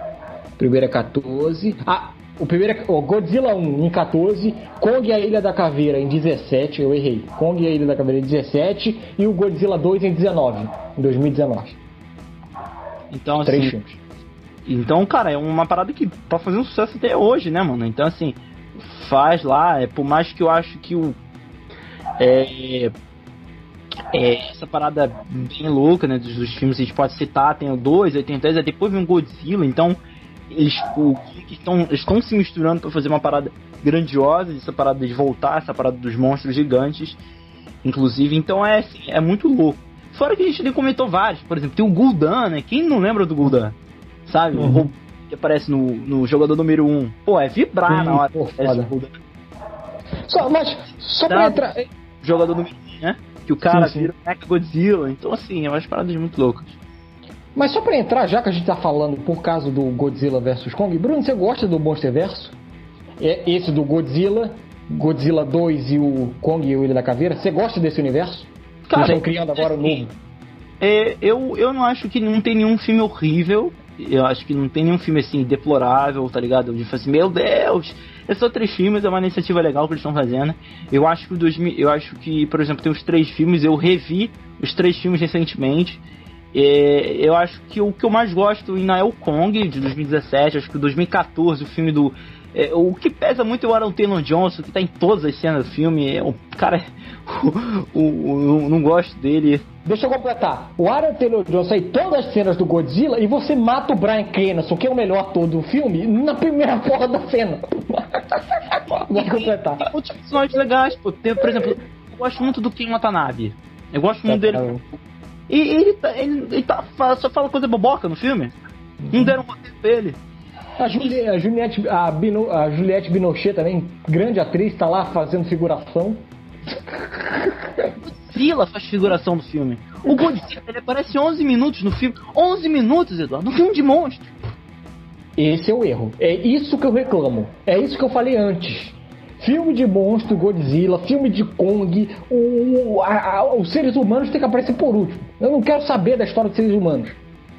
O primeiro é 14. Ah, o primeiro é oh, Godzilla 1 em 14, Kong e a Ilha da Caveira em 17, eu errei. Kong e a Ilha da Caveira em 17 e o Godzilla 2 em 19, em 2019. Então, Três assim, filmes. Então, cara, é uma parada que tá fazendo sucesso até hoje, né, mano? Então, assim, faz lá, é por mais que eu acho que o. É, é, essa parada bem louca, né, dos, dos filmes, a gente pode citar, tem o 2, 83, depois vem o Godzilla, então eles o, estão, estão se misturando para fazer uma parada grandiosa, essa parada de voltar, essa parada dos monstros gigantes, inclusive. Então é assim, é muito louco. Fora que a gente nem comentou vários, por exemplo, tem o Gul'dan, né? Quem não lembra do Gul'dan? Sabe? Uhum. O que aparece no, no jogador número 1. Um. Pô, é vibrar Sim, na hora. Pô, só, mas, só pra entrar. Jogador número 1, um, né? Que o cara sim. vira Mecha Godzilla. Então, assim, é umas paradas muito loucas. Mas só para entrar, já que a gente tá falando por causa do Godzilla vs Kong, Bruno, você gosta do Monsterverso? É esse do Godzilla, Godzilla 2 e o Kong e o Ilha da Caveira? Você gosta desse universo? Cara, estão criando agora o novo. É, eu, eu não acho que não tem nenhum filme horrível. Eu acho que não tem nenhum filme assim deplorável, tá ligado? De assim, meu Deus, é só três filmes, é uma iniciativa legal que eles estão fazendo. Eu acho que 2000, eu acho que, por exemplo, tem os três filmes, eu revi os três filmes recentemente. É, eu acho que o que eu mais gosto ainda é o Kong de 2017, acho que o 2014, o filme do. É, o que pesa muito é o Aaron Taylor Johnson, que tá em todas as cenas do filme. É, o cara. [LAUGHS] O, o, o, não gosto dele. Deixa eu completar. O Aaron Taylor Johnson aí, todas as cenas do Godzilla, e você mata o Brian Cranston, que é o melhor ator do filme, na primeira [LAUGHS] porra da cena. [LAUGHS] Vou completar. Tem outros personagens legais, pô. Tem, por exemplo, eu gosto muito do Ken Watanabe. Eu gosto muito tá, dele. E ele, tá, ele, ele tá, só fala coisa boboca no filme. Uhum. Não deram roteiro pra ele. A, Juli, a, Juliette, a, Bino, a Juliette Binochet também, grande atriz, tá lá fazendo figuração. Godzilla faz figuração do filme. O Godzilla, ele aparece 11 minutos no filme. 11 minutos, Eduardo, no filme de monstro. Esse é o erro. É isso que eu reclamo. É isso que eu falei antes. Filme de monstro, Godzilla, filme de Kong, o, a, a, os seres humanos têm que aparecer por último. Eu não quero saber da história dos seres humanos.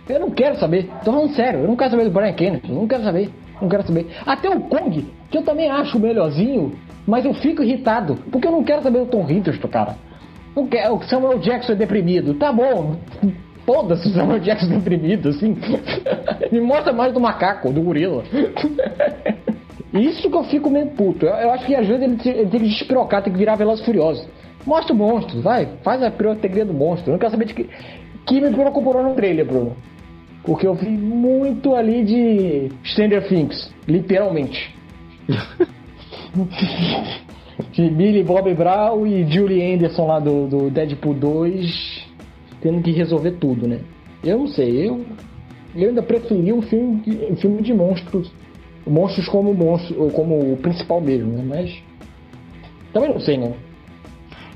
Eu não quero saber. Tô falando sério, eu não quero saber do Brian Kennedy, não quero saber. Não quero saber. Até o Kong, que eu também acho melhorzinho, mas eu fico irritado, porque eu não quero saber do Tom Hiddleston, cara. Não quero, o Samuel Jackson é deprimido. Tá bom, foda-se o Samuel Jackson é deprimido, assim. [LAUGHS] Me mostra mais do macaco, do gorila. [LAUGHS] Isso que eu fico meio puto. Eu, eu acho que às vezes ele, ele, tem que despirocar, tem que virar Veloz Furioso. Mostra o monstro, vai. Faz a pirotecnia do monstro. Eu não quero saber de que. Que me preocupou no trailer, Bruno. Porque eu vi muito ali de Stranger Things, literalmente. [LAUGHS] de Billy Bob Brown e Julie Anderson lá do, do Deadpool 2 tendo que resolver tudo, né? Eu não sei, eu, eu ainda preferi um filme, um filme de monstros monstros como monstro, como o principal mesmo, né? Mas. Também não sei, né?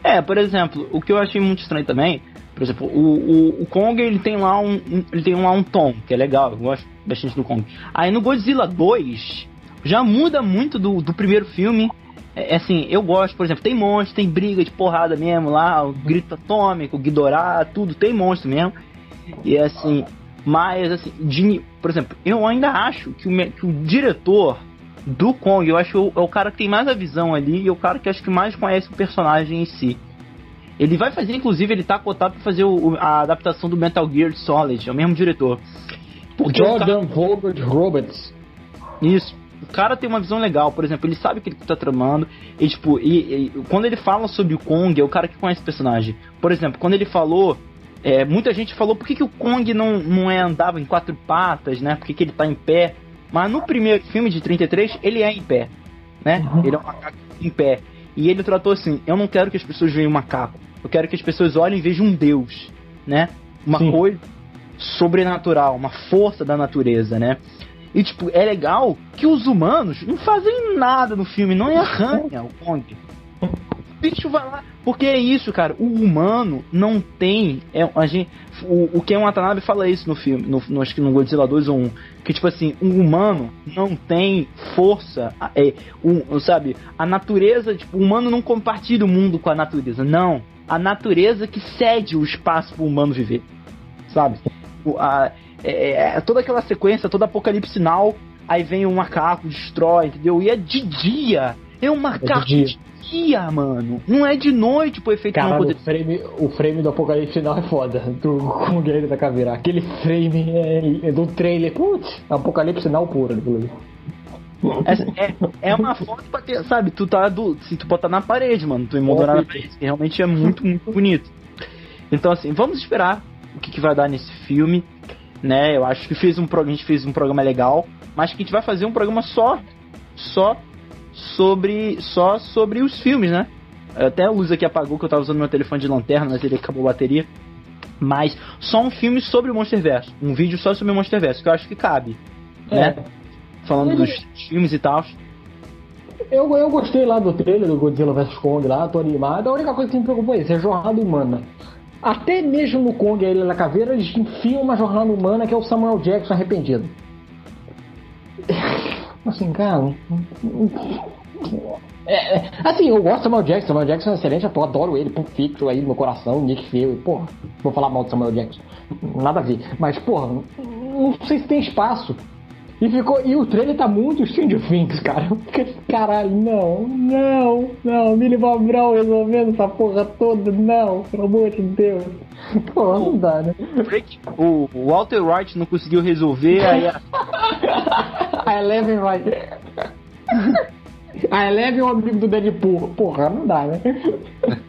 É, por exemplo, o que eu achei muito estranho também, por exemplo, o, o, o Kong ele tem lá um, um, ele tem lá um tom, que é legal, eu gosto bastante do Kong. Aí no Godzilla 2 já muda muito do, do primeiro filme. É, é, assim, eu gosto, por exemplo, tem monstro, tem briga de porrada mesmo lá, o grito atômico, o Ghidorah, tudo, tem monstro mesmo. E assim, mas assim, de, por exemplo, eu ainda acho que o, que o diretor do Kong, eu acho que é o cara que tem mais a visão ali e é o cara que acho que mais conhece o personagem em si. Ele vai fazer, inclusive, ele tá cotado para fazer o, a adaptação do Metal Gear Solid, é o mesmo diretor. Porque Jordan Robert Roberts. Isso. O cara tem uma visão legal, por exemplo, ele sabe o que ele tá tramando. E, tipo, e, e, quando ele fala sobre o Kong, é o cara que conhece o personagem. Por exemplo, quando ele falou. É, muita gente falou por que, que o Kong não, não é, andava em quatro patas, né? Por que, que ele tá em pé? Mas no primeiro filme de 33, ele é em pé, né? Uhum. Ele é um macaco em pé. E ele tratou assim: eu não quero que as pessoas vejam um macaco. Eu quero que as pessoas olhem e vejam um Deus, né? Uma Sim. coisa sobrenatural, uma força da natureza, né? E, tipo, é legal que os humanos não fazem nada no filme, não [LAUGHS] arranha o Kong. O bicho vai lá. Porque é isso, cara. O humano não tem. É, a gente, o, o Ken Watanabe fala isso no filme, no, no, acho que no Godzilla 2 ou 1. Que, tipo assim, um humano não tem força. É, um, sabe? A natureza, tipo, o humano não compartilha o mundo com a natureza. Não. A natureza que cede o espaço pro humano viver. Sabe? O, a, é, é, é, toda aquela sequência, toda apocalipse sinal, aí vem um macaco, destrói, entendeu? E é de dia. É um macaco é de, dia. mano. Não é de noite pro efeito Cara, não poder... o, frame, o frame do apocalipse final é foda. Do, com o Guerreiro da Caveira. Aquele frame é, é do trailer. Putz, apocalipse final puro, inclusive. É, é, é, uma foto pra ter, sabe? Tu tá do. Se tu botar na parede, mano. Tu emoldurar na parede. Realmente é muito, muito bonito. Então, assim, vamos esperar o que, que vai dar nesse filme né? Eu acho que fez um, a gente fez um programa legal, mas que a gente vai fazer um programa só só sobre só sobre os filmes, né? Até a luz aqui apagou que eu tava usando meu telefone de lanterna, mas ele acabou a bateria. Mas só um filme sobre o Monsterverse, um vídeo só sobre o Monsterverse, que eu acho que cabe, é. né? Falando dos filmes e tal. Eu, eu gostei lá do trailer do Godzilla vs Kong lá, tô animado. A única coisa que me preocupou é isso, é jornada humana. Até mesmo no Kong e a Ilha da Caveira, eles enfiam uma jornada humana que é o Samuel Jackson arrependido. [LAUGHS] Assim, cara. É, é, assim, eu gosto do Samuel Jackson. Samuel Jackson é um excelente ator, adoro ele, Pulp Fiction aí no meu coração, Nick Fury. Porra, vou falar mal do Samuel Jackson. Nada a ver. Mas, porra, não sei se tem espaço e ficou. E o trailer tá muito Stranger Things, cara. Caralho, não, não, não. Millie Bob Brown resolvendo essa porra toda, não, pelo amor de Deus. Pô, não dá, né? O Walter White não conseguiu resolver, aí a. [LAUGHS] a Eleven vai. [LAUGHS] a Eleven é o amigo do Deadpool. Porra, não dá, né? [LAUGHS]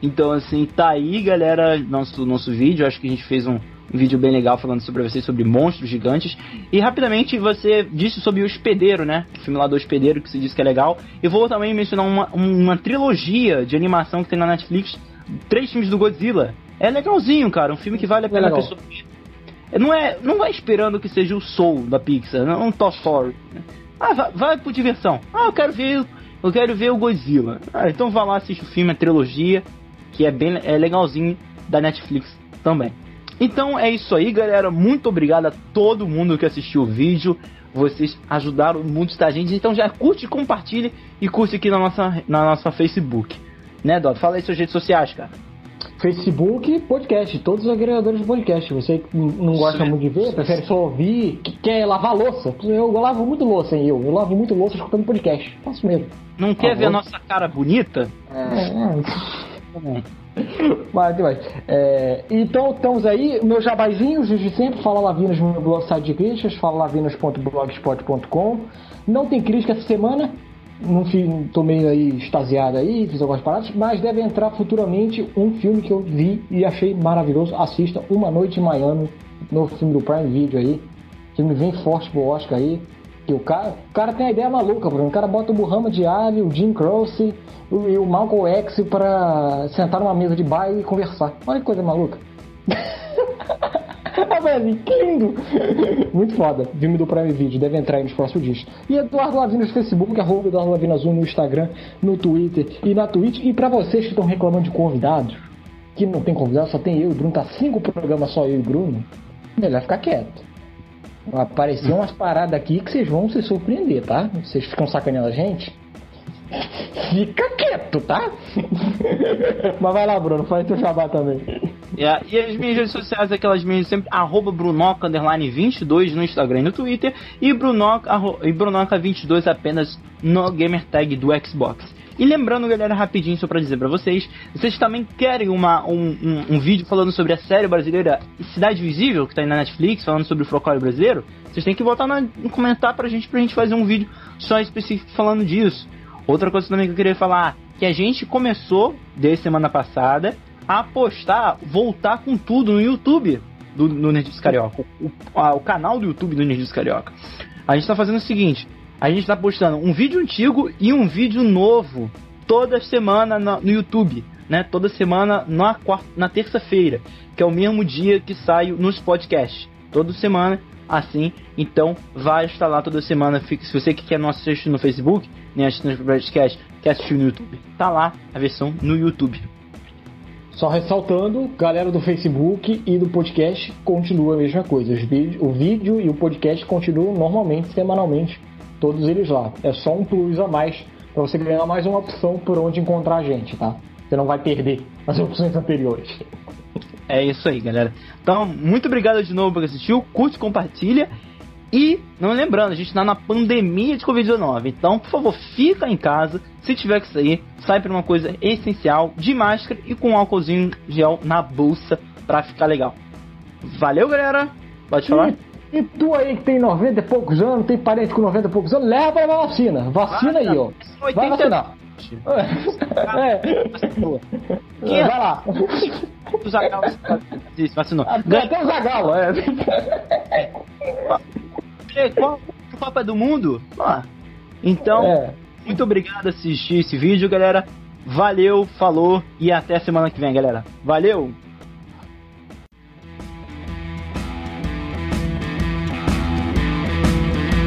Então, assim, tá aí, galera, nosso, nosso vídeo. Acho que a gente fez um um vídeo bem legal falando sobre você, sobre monstros gigantes. E rapidamente você disse sobre o Hospedeiro, né? O filme lá do Hospedeiro que se diz que é legal. Eu vou também mencionar uma, uma trilogia de animação que tem na Netflix. Três filmes do Godzilla. É legalzinho, cara. Um filme que vale a pena é a pessoa ver. Não, é, não vai esperando que seja o Soul da Pixar, não é um Toy Story. Ah, vai, vai por diversão. Ah, eu quero ver, eu quero ver o Godzilla. Ah, então vá lá assiste o filme, a trilogia, que é bem é legalzinho da Netflix também. Então é isso aí, galera. Muito obrigado a todo mundo que assistiu o vídeo. Vocês ajudaram muito a gente. Então já curte, compartilhe e curte aqui na nossa, na nossa Facebook. Né, Dó? Fala aí suas redes sociais, cara. Facebook, podcast, todos os agregadores de podcast. Você que não gosta muito de ver, prefere só ouvir, que quer lavar louça. Eu lavo muito louça, hein, eu. Eu lavo muito louça escutando podcast. Faço mesmo. Não quer ver a nossa cara bonita? É. é. Tá bom. Mas. É, então estamos aí, meu jabazinho, de sempre, fala Lavinas no meu blog site de críticas, fala lavinas.blogspot.com. Não tem crítica essa semana, não tô meio aí extasiado aí, fiz algumas paradas, mas deve entrar futuramente um filme que eu vi e achei maravilhoso. Assista Uma Noite em Miami, no filme do Prime Video aí. Filme vem forte pro Oscar aí. Que o cara, o cara tem a ideia maluca, Bruno. O cara bota o Muhammad Ali, o Jim Croce e o Malcolm X pra sentar numa mesa de bar e conversar. Olha que coisa maluca. [LAUGHS] velho, que lindo! [LAUGHS] Muito foda. Filme do Prime Video, deve entrar aí nos próximos dias. E Eduardo Lavino no Facebook, arroba Eduardo Lavino Azul no Instagram, no Twitter e na Twitch. E pra vocês que estão reclamando de convidados, que não tem convidado, só tem eu e Bruno, tá cinco programas só eu e Bruno, melhor ficar quieto. Apareceu umas paradas aqui que vocês vão se surpreender, tá? Vocês ficam sacaneando a gente. [LAUGHS] Fica quieto, tá? [LAUGHS] Mas vai lá, Bruno, faz teu jabá também. Yeah. E as minhas redes sociais, aquelas minhas sempre, arroba Brunoca underline 22 no Instagram e no Twitter, e Brunoca, arro, e Brunoca 22 apenas no gamer tag do Xbox. E lembrando, galera, rapidinho só pra dizer pra vocês, vocês também querem uma, um, um, um, vídeo falando sobre a série brasileira Cidade Visível, que tá aí na Netflix, falando sobre o Frocólio brasileiro, vocês têm que botar no, comentário pra gente, pra gente fazer um vídeo só específico falando disso. Outra coisa também que eu queria falar, que a gente começou, desde semana passada, a postar, voltar com tudo no YouTube do, do Nerdice Carioca. O, a, o, canal do YouTube do Nerdice Carioca. A gente tá fazendo o seguinte, a gente tá postando um vídeo antigo e um vídeo novo toda semana no, no YouTube. Né, toda semana na, na terça-feira, que é o mesmo dia que saio nos podcasts. Toda semana assim. Então, vai estar lá toda semana. Se você que quer não assistir no Facebook, nem assistir no podcast, quer assistir no YouTube, tá lá a versão no YouTube. Só ressaltando, galera do Facebook e do podcast continua a mesma coisa. O vídeo e o podcast continuam normalmente, semanalmente, todos eles lá. É só um plus a mais para você ganhar mais uma opção por onde encontrar a gente, tá? Você não vai perder as [LAUGHS] opções anteriores. É isso aí, galera. Então, muito obrigado de novo por assistir. Curte, compartilha. E, não lembrando, a gente está na pandemia de Covid-19. Então, por favor, fica em casa. Se tiver que sair, sai para uma coisa essencial, de máscara e com um álcoolzinho gel na bolsa para ficar legal. Valeu, galera. Pode falar. E, e, tu aí que tem 90 e poucos anos, tem parente com 90 e poucos anos, leva a vacina. Vacina aí, ó. Vai vacinar. É. é. Vai lá. O Zagal vacinou. Até o Zagal, é. é. Qual o Copa do Mundo? Ah, então, é. muito obrigado por assistir esse vídeo, galera. Valeu, falou e até semana que vem, galera. Valeu!